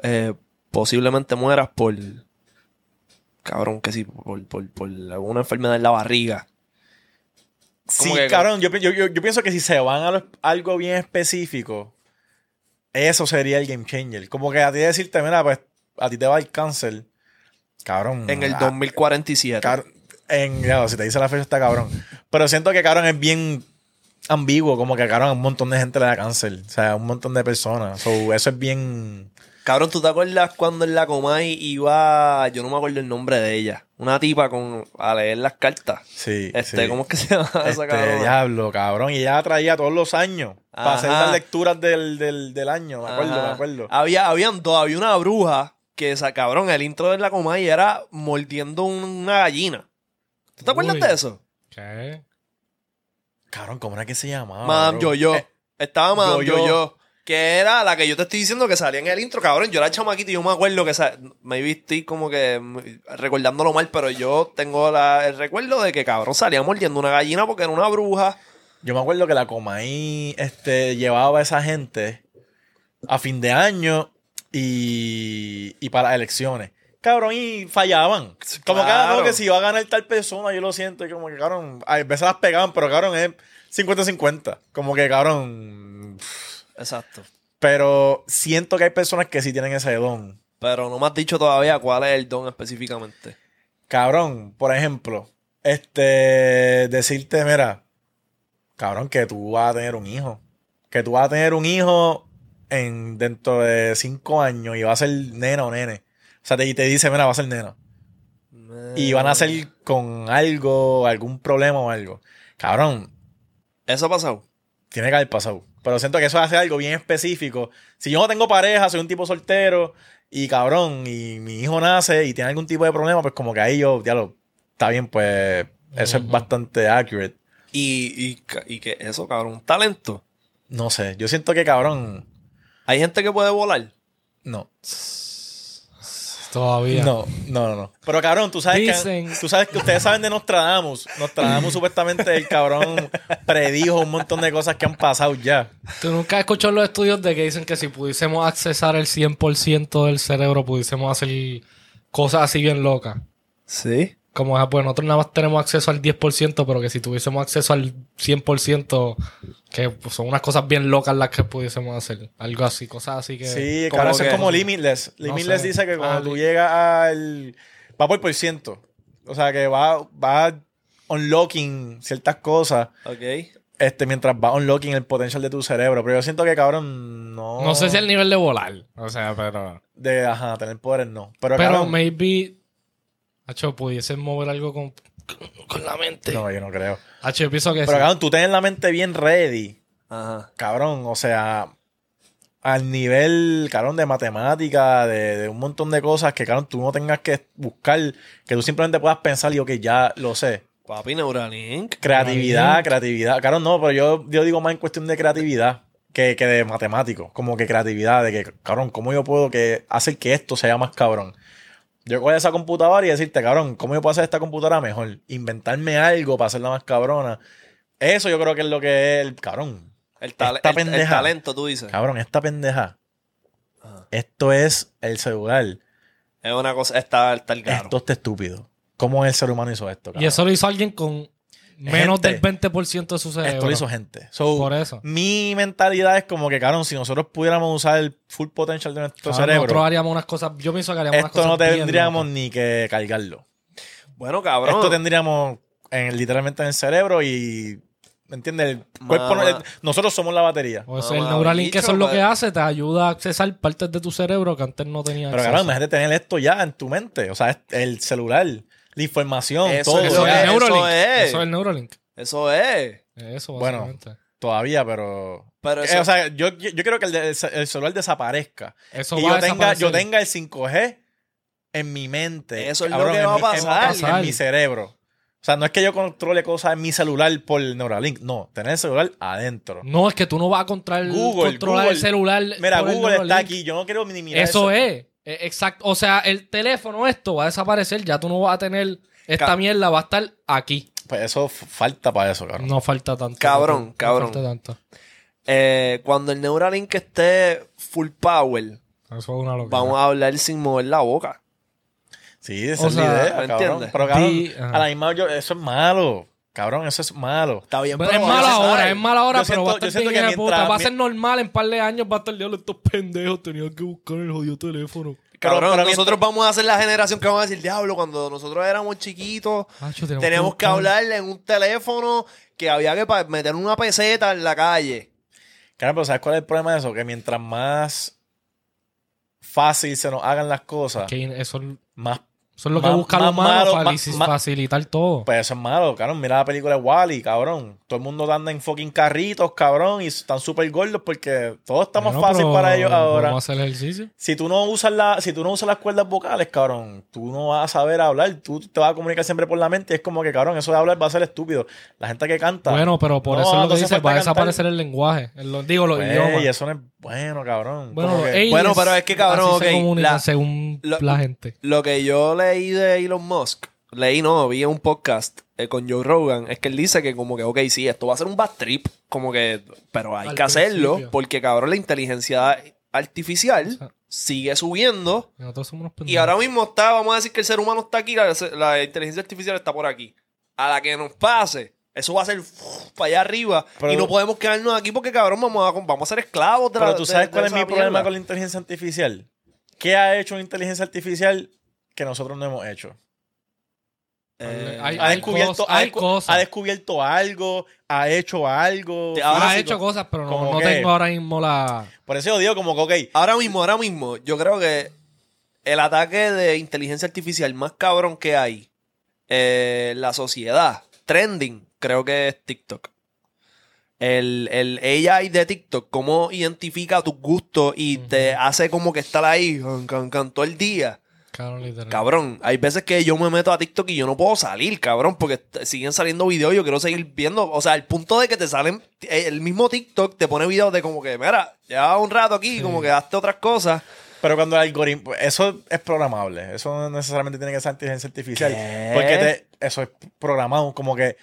eh, posiblemente mueras por, cabrón, que sí, por, por, por alguna enfermedad en la barriga? Sí, que- cabrón, yo, yo, yo- yo pienso que si se van a lo- algo bien específico, eso sería el game changer. Como que a ti decirte, mira, pues a ti te va el cáncer. Cabrón. En el ah, 2047. car- en, ya, si te dice la fecha está cabrón. Pero siento que cabrón es bien ambiguo, como que cabrón a un montón de gente le da cáncer. O sea, un montón de personas. So, eso es bien. Cabrón, ¿tú te acuerdas cuando en la Comay iba, yo no me acuerdo el nombre de ella, una tipa con a leer las cartas? Sí. Este, sí. ¿cómo es que se llama esa Este, diablo, cabrón. Y ella la traía todos los años. Para hacer las lecturas del, del, del año. Me acuerdo, Ajá. me acuerdo. Había, habían dos, había una bruja que esa cabrón, el intro de la Comay era mordiendo un- una gallina. ¿Tú te acuerdas de eso? ¿Qué? Cabrón, ¿cómo era que se llamaba? Madame bro? Yo-Yo. Eh, Estaba Madame Yo-Yo. Yo-Yo. Que era la que yo te estoy diciendo que salía en el intro, cabrón. Yo era chamaquito y yo me acuerdo que sa- me viste como que mm, recordándolo mal, pero yo tengo la- el recuerdo de que cabrón salía mordiendo una gallina porque era una bruja. Yo me acuerdo que la Comaí este, llevaba a esa gente a fin de año y, y para las elecciones. Cabrón, y fallaban. Como que, ah, que si iba a ganar tal persona, yo lo siento. Y como que, cabrón, a veces las pegaban, pero cabrón, es 50-50. Como que, cabrón. Exacto. Pero siento que hay personas que sí tienen ese don. Pero no me has dicho todavía cuál es el don específicamente. Cabrón, por ejemplo, este, decirte, mira, cabrón, que tú vas a tener un hijo. Que tú vas a tener un hijo en, dentro de cinco años y va a ser nena o nene. O sea, te, y te dice, mira, va a ser nena. Y van a ser con algo, algún problema o algo. Cabrón, ¿Eso ha pasado? tiene que haber pasado. Pero siento que eso hace algo bien específico. Si yo no tengo pareja, soy un tipo soltero y cabrón, y mi hijo nace y tiene algún tipo de problema, pues como que ahí yo, ya lo, está bien, pues eso es bastante accurate. Y, y, y que eso, cabrón, un talento. No sé, yo siento que cabrón, Hay gente que puede volar. no. Todavía. No, no, no, no. Pero cabrón, tú sabes Dicen- que tú sabes que ustedes saben de Nostradamus. Nostradamus supuestamente el cabrón predijo un montón de cosas que han pasado ya. Tú nunca has escuchado los estudios de que dicen que si pudiésemos accesar el 100% del cerebro, pudiésemos hacer cosas así bien locas. Sí. Como, ah, pues nosotros nada más tenemos acceso al 10%, pero que si tuviésemos acceso al 100%, que pues, son unas cosas bien locas las que pudiésemos hacer. Algo así, cosas así que... Sí, cabrón, eso es como Limitless. No Limitless sé. dice que cuando Ah, tú llegas al. Va por por ciento. O sea, que va, va unlocking ciertas cosas Ok. este, mientras va unlocking el potencial de tu cerebro. Pero yo siento que, cabrón, no. No sé si al nivel de volar. O sea, pero... De, ajá, tener poderes no. Pero, Pero cabrón, maybe... Hacho, pudiesen mover algo con, con la mente. No, yo no creo. Hacho, yo pienso que Pero, sí. cabrón, tú tienes la mente bien ready. Ajá. Cabrón, o sea. Al nivel, cabrón, de matemática, de, de un montón de cosas que, cabrón, tú no tengas que buscar, que tú simplemente puedas pensar y, ok, ya lo sé. Papi Neuralink. Creatividad, Neuralink. creatividad. Claro, no, pero yo, yo digo más en cuestión de creatividad que, que de matemático. Como que creatividad, de que, cabrón, ¿cómo yo puedo que hacer que esto sea más cabrón? Yo coger esa computadora y decirte, cabrón, ¿cómo yo puedo hacer esta computadora mejor? Inventarme algo para hacerla más cabrona. Eso yo creo que es lo que es el cabrón. El, tale- Esta el- el pendeja. talento, tú dices. Cabrón, esta pendeja. Ajá. Esto es el celular. Es una cosa, está, está el caro. Esto está estúpido. ¿Cómo el ser humano hizo esto? Y cabrón? eso lo hizo alguien con menos Gente. del 20% de su cerebro. Esto lo hizo gente. So, Por eso. Mi mentalidad es como que, cabrón, si nosotros pudiéramos usar el full potential de nuestro cerebro, Nosotros haríamos unas cosas... Yo pienso que haríamos unas esto cosas no bien tendríamos ni que cargarlo. Bueno, cabrón. Esto tendríamos en, literalmente en el cerebro y, ¿me entiendes? El cuerpo no- el- nosotros somos la batería. O sea, el Mamá, Neuralink, que eso es lo que hace, te ayuda a accesar partes de tu cerebro que antes no tenías Pero, acceso. cabrón, imagínate tener esto ya en tu mente. O sea, es- el celular, la información, Eso todo. es Eso es el eso Neuralink. es. Eso es el Neuralink. Eso es. Eso, Bueno. Todavía, pero... Pero Eh, eso- o sea, yo, yo yo quiero que el, de- el celular desaparezca. Eso y va yo a tenga, yo tenga el 5G en mi mente. Eso es lo que va a en- pasar. En, mi cerebro. O sea, no es que yo controle cosas en mi celular por Neuralink. No, tener el celular adentro. No, es que tú no vas a controlar, Google, controlar Google. el celular. Mira, por el Google está Neuralink. aquí. Yo no quiero minimizar Eso es. Eh, Exacto. O sea, el teléfono, esto va a desaparecer. Ya tú no vas a tener esta Ca- mierda va a estar aquí. Pues eso falta para eso, cabrón. No falta tanto. Cabrón, no cabrón. falta tanto. Eh, cuando el Neuralink esté full power, Eso es una locura. vamos a hablar sin mover la boca. Sí, esa O es sea, la idea, ¿me entiendes? Pero cabrón, a la misma yo, eso es malo. Cabrón, eso es malo. Está bien, Pero pero es a ahora, es mala ahora, Yo pero va a siento- estar siento bien que de puta. mientras- Va a ser normal, en un par de años va a estar diablo estos pendejos. Tenían que buscar el jodido teléfono. Cabrón, pero nosotros vamos a ser la generación que vamos a decir, diablo, cuando nosotros éramos chiquitos, Hacho, tenemos teníamos que buscar- hablarle en un teléfono que había que meter una peseta en la calle. Claro, pero ¿sabes cuál es el problema de eso? Que mientras más fácil se nos hagan las cosas, Que eso, eso es lo que Más- buscan más los humanos, malo, para más- facilitar todo. Pues eso es malo, cabrón. Mira la película de Wally, cabrón. Todo el mundo anda en fucking carritos, cabrón, y están súper gordos porque todo está más fácil pero para ellos ahora. Vamos a hacer ejercicio. Si tú no usas la, si tú no usas las cuerdas vocales, cabrón, tú no vas a saber hablar. Tú te vas a comunicar siempre por la mente. y es como que, cabrón, eso de hablar va a ser estúpido. La gente que canta. Bueno, pero por No, eso es lo que dice, va a desaparecer el lenguaje. El- digo, los Pues, idiomas. y eso no es bueno, cabrón. Bueno, que- pero es que, cabrón, así se ok, comunican la- según lo- la gente. Lo que yo leí de Elon Musk, leí no, vi en un podcast eh, con Joe Rogan, es que él dice que como que, ok, sí, esto va a ser un bad trip, como que, pero hay Al que hacerlo, principio. porque cabrón, la inteligencia artificial sea, sigue subiendo. Nosotros somos unos Y ahora mismo está, vamos a decir que el ser humano está aquí, la, la inteligencia artificial está por aquí. A la que nos pase, eso va a ser uf, para allá arriba. Pero- y no podemos quedarnos aquí porque, cabrón, vamos a, vamos a ser esclavos de la Pero tú de- sabes de cuál es mi problema con la inteligencia artificial. ¿Qué ha hecho la inteligencia artificial que nosotros no hemos hecho? Eh, Hay- Ha descubierto, hay cosas. ha descubierto algo, ha hecho algo. Ahora ha hecho cosas, pero no, Como no que- tengo ahora mismo la... Por eso yo digo como que, ok, Ahora mismo, ahora mismo, yo creo que el ataque de inteligencia artificial más cabrón que hay eh, en la sociedad, trending, creo que es TikTok. El, el AI de TikTok, cómo identifica tus gustos y te hace como que estar ahí can, can, can, todo el día. Cabrón, literal. Cabrón, hay veces que yo me meto a TikTok y yo no puedo salir, cabrón, porque siguen saliendo videos y yo quiero seguir viendo. O sea, el punto de que te salen, eh, el mismo TikTok te pone videos de como que, mira, lleva un rato aquí, como que hazte otras cosas. pero cuando el algoritmo, eso es programable, eso no necesariamente tiene que ser inteligencia artificial, ¿Qué? porque te, eso es programado, como que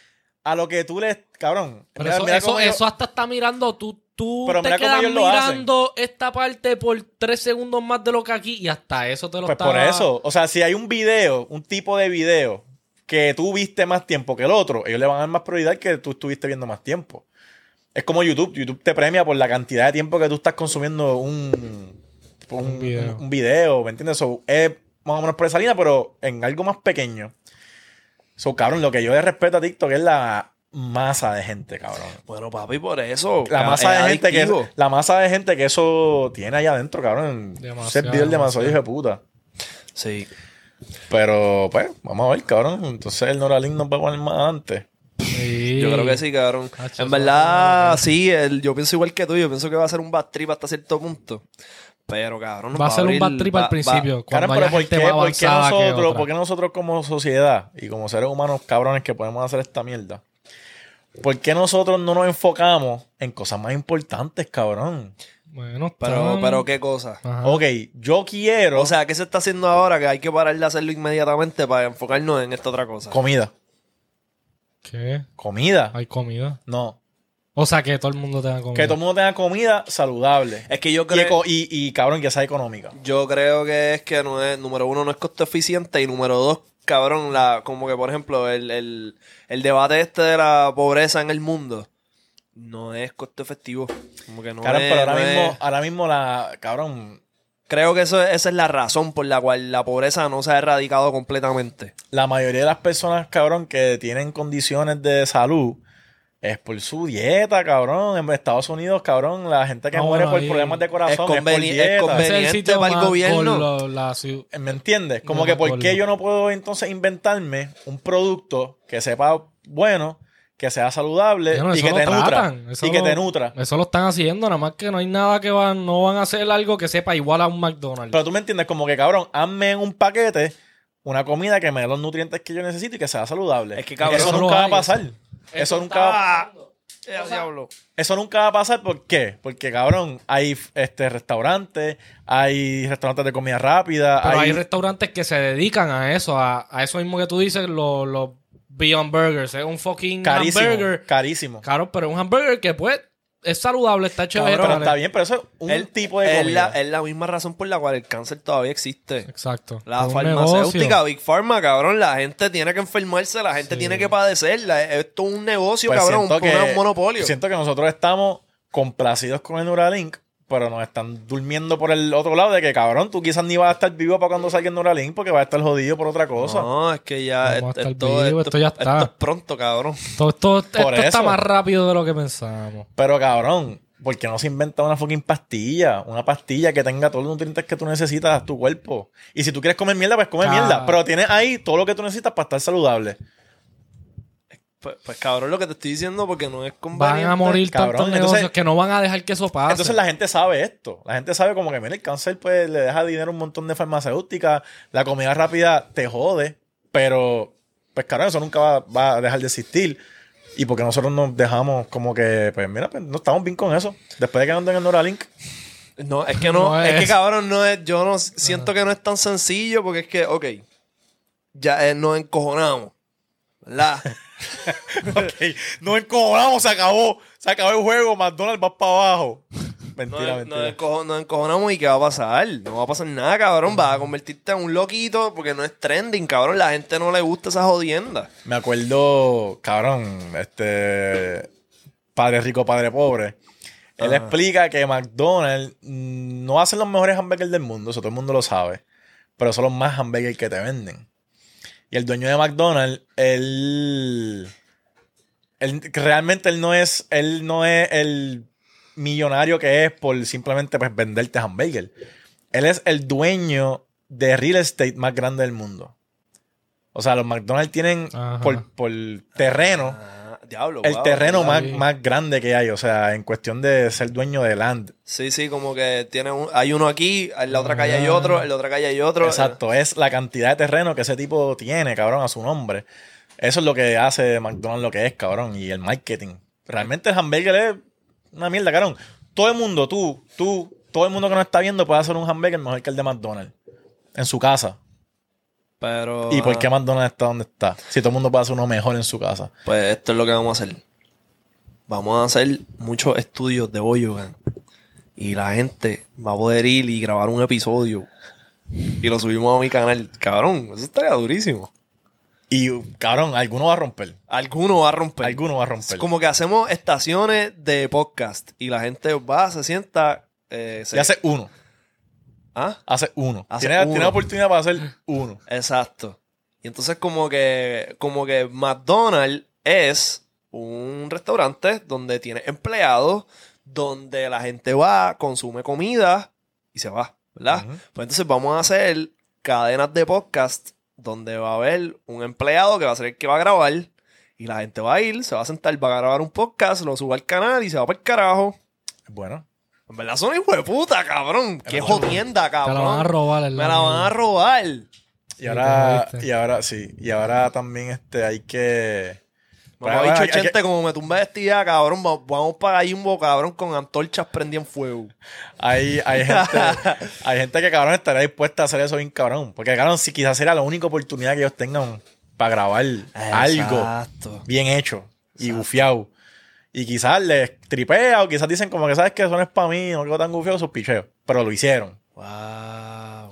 a lo que tú le, cabrón, Pero mira- eso, mira eso, cómo yo- eso hasta está mirando. Tú, tú Pero te mira cómo quedas ellos lo hacen. mirando esta parte por tres segundos más de lo que aquí y hasta eso te lo Pues está... por eso, o sea, si hay un video, un tipo de video que tú viste más tiempo que el otro, ellos le van a dar más prioridad que tú estuviste viendo más tiempo. Es como YouTube, YouTube te premia por la cantidad de tiempo que tú estás consumiendo un, un, Un video. un- un video, ¿me entiendes? So, es más o menos por esa línea, pero en algo más pequeño. So, cabrón, lo que yo le respeto a TikTok es la masa de gente, cabrón. Bueno, papi, por eso. La masa de gente que la masa de gente que eso tiene allá adentro, cabrón. Servidor demasiado. hijo de puta. Sí. Pero, pues, vamos a ver, cabrón. Entonces el Neuralink nos va a poner más antes. Sí. Yo creo que sí, cabrón. Hacho, en verdad, sí, el- yo pienso igual que tú. Yo pienso que va a ser un bad trip hasta cierto punto. Pero, cabrón, Va a ser un bad trip va- al principio. Cuando pero ¿por qué, por qué nosotros, por qué nosotros como sociedad y como seres humanos cabrones que podemos hacer esta mierda? ¿Por qué nosotros no nos enfocamos en cosas más importantes, cabrón? Bueno, Pero, pero, ¿qué cosa? Ajá. Ok, yo quiero O sea, ¿qué se está haciendo ahora? Que hay que parar de hacerlo inmediatamente para enfocarnos en esta otra cosa. comida. ¿Qué? ¿Comida? Hay comida. No. O sea, que todo el mundo tenga comida. Que todo el mundo tenga comida saludable. Es que yo creo... y, y, cabrón, que sea económica. Yo creo que es que no es, número uno, no es costo eficiente y número dos, cabrón, la, como que por ejemplo, el, el, el debate este de la pobreza en el mundo no es costo efectivo. Como que no Cabrón, es, pero ahora no mismo, es- ahora mismo la, cabrón, Creo que eso, esa es la razón por la cual la pobreza no se ha erradicado completamente. la mayoría de las personas, cabrón, que tienen condiciones de salud es por su dieta, cabrón. En Estados Unidos, cabrón, la gente que muere bueno, por problemas de corazón es, por conveni- es dieta. conveni- Ese es el conveniente sitio para el gobierno. por lo- la ciu- ¿Me entiendes? Como No que por qué yo no puedo entonces inventarme un producto que sepa bueno, que sea saludable no, y que te nutra. Y que lo- te nutra. Eso lo están haciendo, nada más que no hay nada que van, no van a hacer algo que sepa igual a un McDonald's. Pero tú me entiendes, como que cabrón, hazme en un paquete una comida que me dé los nutrientes que yo necesito y que sea saludable. Es que, cabrón, eso nunca va a pasar. eso- Eso, nunca va Eh, diablo. Eso nunca va a pasar, ¿por qué? Porque, cabrón, hay este restaurantes, hay restaurantes de comida rápida, Pero hay, hay... restaurantes que se dedican a eso, a, a eso mismo que tú dices, los, Beyond Burgers. Es un fucking carísimo, hamburger. carísimo. Claro, pero es un hamburger que pues es saludable, está chévere. Pero dale. está bien, pero eso es un El- tipo de es la, es la misma razón por la cual el cáncer todavía existe. Exacto. La Es farmacéutica, negocio. Big Pharma, cabrón, la gente tiene que enfermarse, la gente tiene que padecerla. Esto es un negocio, Pues cabrón, un, siento un monopolio. Siento que nosotros estamos complacidos con el Neuralink, pero nos están durmiendo por el otro lado de que, cabrón, tú quizás ni vas a estar vivo para cuando salga el Neuralink porque vas a estar jodido por otra cosa. No, es que ya Vamos a esto, estar esto- vivos, esto- esto ya está. esto es pronto, cabrón. Todo, esto, está más rápido de lo que pensamos. Pero, cabrón, ¿por qué no se inventa una fucking pastilla? Una pastilla que tenga todos los nutrientes que tú necesitas a tu cuerpo. Y si tú quieres comer mierda, pues come Ah. mierda. Pero tienes ahí todo lo que tú necesitas para estar saludable. Pues, pues, cabrón, lo que te estoy diciendo porque no es Van conveniente. a morir cabrón, tantos entonces- negocios que no van a dejar que eso pase. Entonces la gente sabe esto. La gente sabe como que, mira, el cáncer pues le deja dinero a un montón de farmacéuticas. La comida rápida te jode. Pero, pues cabrón, eso nunca va, va a dejar de existir. Y porque nosotros nos dejamos como que, pues mira, pues no estamos bien con eso. Después de que nos den el Neuralink. No, es que no, No es... es. que cabrón, no es, yo no siento que no es tan sencillo porque es que, ok, ya eh, nos encojonamos, ¿verdad? ok, nos encojonamos, se acabó. Se acabó el juego, McDonald's va para abajo. Mentira, nos, mentira. nos encojo- nos encojonamos y ¿qué va a pasar? No va a pasar nada, cabrón. Vas a convertirte en un loquito porque no es trending, cabrón. La gente no le gusta esa jodienda. Me acuerdo, cabrón, este. Padre rico, padre pobre. Él Ajá. explica que McDonald's no hacen los mejores hamburgers del mundo, eso todo el mundo lo sabe. Pero son los más hamburgers que te venden. Y el dueño de McDonald's, él. él- realmente él no es. Él no es el millonario que es por simplemente pues, venderte hamburger. Él es el dueño de real estate más grande del mundo. O sea, los McDonald's tienen por, por terreno Ah, diablo. el wow. terreno más, más grande que hay. O sea, en cuestión de ser dueño de land. Sí, sí, como que tiene un, hay uno aquí, en la otra calle hay otro, en la otra calle hay otro. Exacto, es la cantidad de terreno que ese tipo tiene, cabrón, a su nombre. Eso es lo que hace McDonald's lo que es, cabrón, y el marketing. Realmente el hamburger es una mierda, cabrón. Todo el mundo, tú, tú, todo el mundo que nos está viendo puede hacer un hamburger mejor que el de McDonald's. En su casa. Pero. ¿Y por ah, qué McDonald's está donde está? Si todo el mundo puede hacer uno mejor en su casa. Pues esto es lo que vamos a hacer. Vamos a hacer muchos estudios de Boyogan. Y la gente va a poder ir y grabar un episodio. Y lo subimos a mi canal. Cabrón, eso estaría durísimo. Y, cabrón, alguno va a romper. Alguno va a romper. Alguno va a Es romper. como que hacemos estaciones de podcast. Y la gente va, se sienta. eh, se- Y hace uno. ¿Ah? Hace uno. Hace tiene, uno. tiene la oportunidad para hacer uno. Exacto. Y entonces como que, como que McDonald's es un restaurante donde tiene empleados, donde la gente va, consume comida y se va, ¿verdad? Pues entonces vamos a hacer cadenas de podcast donde va a haber un empleado que va a ser el que va a grabar y la gente va a ir, se va a sentar, va a grabar un podcast, lo sube al canal y se va para el carajo. Bueno. En verdad son hijos de puta, cabrón. Qué jodienda, Te cabrón. la van a robar. Me la van a robar. Y ahora, y ahora sí. Y ahora también este hay que. Bicho hay- hay chente, como me tumba vestida, cabrón, va- vamos para Jumbo, cabrón, con antorchas prendidas en fuego. Hay, hay gente, hay gente que cabrón estaría dispuesta a hacer eso bien cabrón. Porque cabrón, si quizás sería la única oportunidad que ellos tengan para grabar algo Exacto. bien hecho y bufiado. Y quizás les tripea o quizás dicen como que sabes que eso no es para mí, no quedó tan gufiado sus picheos. Pero lo hicieron. Wow.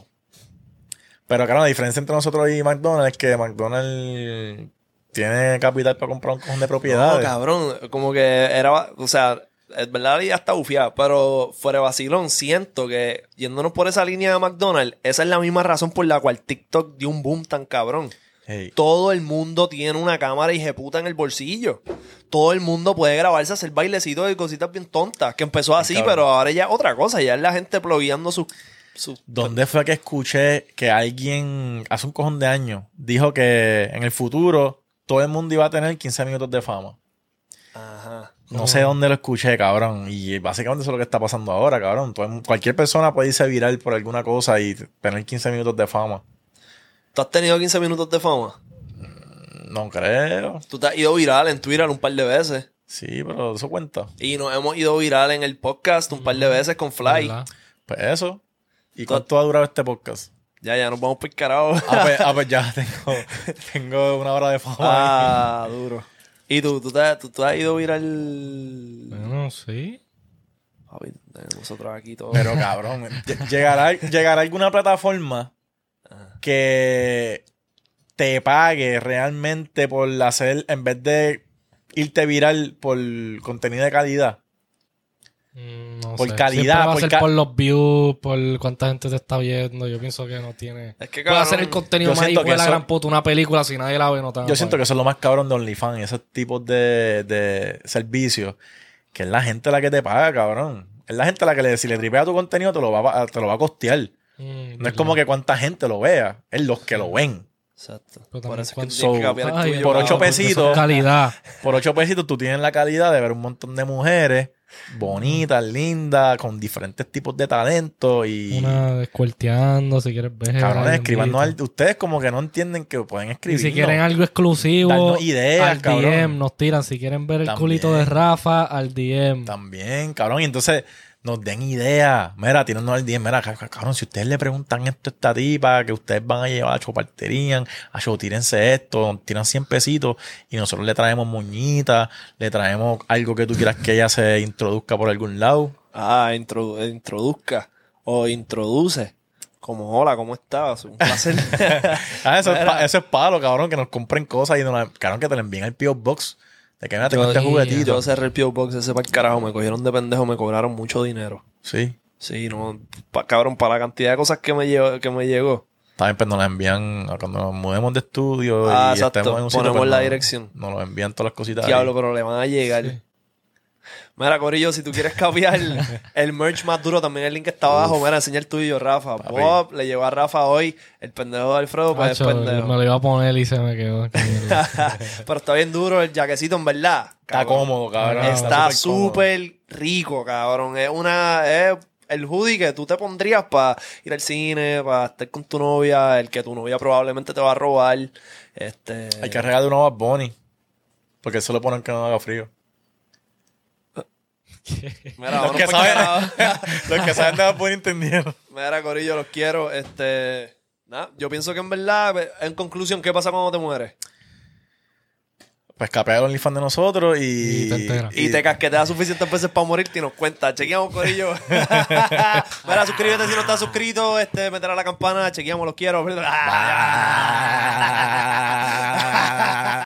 Pero claro, la diferencia entre nosotros y McDonald's es que McDonald's tiene capital para comprar un cojón de No, propiedades. cabrón, como que era, o sea, es verdad idea está bufiada, pero fuera de vacilón, siento que yéndonos por esa línea de McDonald's, esa es la misma razón por la cual TikTok dio un boom tan cabrón. Hey. Todo el mundo tiene una cámara y puta en el bolsillo. Todo el mundo puede grabarse, hacer bailecitos y cositas bien tontas. Que empezó así, cabrón. pero ahora ya otra cosa. Ya es la gente plogueando sus... sus- ¿Dónde fue que escuché que alguien hace un cojón de años dijo que en el futuro todo el mundo iba a tener 15 minutos de fama? Ajá. No sé dónde lo escuché, cabrón. Y básicamente eso es lo que está pasando ahora, cabrón. Todo cualquier persona puede irse viral por alguna cosa y tener 15 minutos de fama. ¿Tú has tenido 15 minutos de fama? No creo. Tú te has ido viral en Twitter un par de veces. Sí, pero eso cuenta. Y nos hemos ido viral en el podcast un par de veces con Fly. ¿Verdad? Pues eso. ¿Y cuánto ha durado este podcast? Ya, ya nos vamos por carajo. Ah, pues, ah, pues ya tengo, tengo una hora de fama. Ah, duro. ¿Y tú? ¿Tú te, tú, tú has ido viral? Bueno, sí. Papi, nosotros aquí todos. Pero cabrón, ll- llegará, llegará alguna plataforma que te pague realmente por hacer, en vez de irte viral por contenido de calidad. Mm, no Por sé. calidad, va a por ser ca- por los views, por cuánta gente te está viendo. Yo pienso que no tiene. Es que, Puede hacer cabrón, el contenido más hijo de que la eso- gran puta, una película, si nadie la ve, no te Yo siento que eso es lo más cabrón de OnlyFans y esos tipos de, de servicios, que es la gente la que te paga, cabrón. Es la gente la que le, si le tripea tu contenido te lo va, a- te lo va a costear. Mm, No es como que cuánta gente lo vea, es los que lo ven. Exacto. Por eso es que que Ay, tuyo, por ocho pesitos. calidad. Por ocho pesitos tú tienes la calidad de ver un montón de mujeres bonitas, lindas, con diferentes tipos de talento y... Una descuarteando, si quieres ver. Cabrones, bendito. al- Ustedes como que no entienden que pueden Y escribir. si quieren algo exclusivo, Darnos ideas, al cabrón. DM nos tiran. Si quieren ver el También. culito de Rafa, al DM. También, cabrón. Y entonces nos den ideas. Mira, tírennos al 10. Mira, ca- ca- cabrón, si ustedes le preguntan esto a esta tipa, que ustedes van a llevar a choparterían, a show, tírense esto, tiran 100 pesitos y nosotros le traemos moñitas, le traemos algo que tú quieras que ella se introduzca por algún lado. Ah, introdu- introduzca o introduce. Como, hola, ¿cómo estás? Un placer. Ah, eso, es eso es palo, cabrón, que nos compren cosas y nos la- cabrón, que te le envíen el P.O. Box. De que mira, tengo Yo- este juguetito. Yo cerré el P.O. Box ese para el carajo. Me cogieron de pendejo, me cobraron mucho dinero. Sí. Sí, no, pa- cabrón, para la cantidad de cosas que me llegó, que me llegó. También pues nos la envían cuando nos mudemos de estudio Ah, y exacto. estemos en un sitio. Ponemos pues, la dirección. Nos lo envían todas las cositas. ahí. Diablo, pero le van a llegar. Mira, Corillo, si tú quieres cambiar el merch más duro, también el link está abajo. Mira, enseña el tuyo, Rafa. Papi. Bob le llevó a Rafa hoy el pendejo de Alfredo, pues es Macho, pendejo. me lo iba a poner y se me quedó. Pero está bien duro el jaquecito, en verdad. Está cómodo, cabrón. Está súper rico, cabrón. Es una. Es el hoodie que tú te pondrías para ir al cine, para estar con tu novia, el que tu novia probablemente te va a robar. Este. Hay que regalar una Bad Bunny. Porque eso le ponen que no haga frío. Mira, Los que, saben, los que saben de Bad Bunny entendieron. Mira, Corillo, los quiero. Este. Nada, yo pienso que en verdad, en conclusión, ¿qué pasa cuando te mueres? Pues capea el OnlyFans de nosotros y... Y te enteras. Y te casqueteas suficientes veces para morirte y nos cuenta. Chequeamos, Corillo. Mira, suscríbete si no estás suscrito. Este, meter a la campana. Chequeamos, los quiero.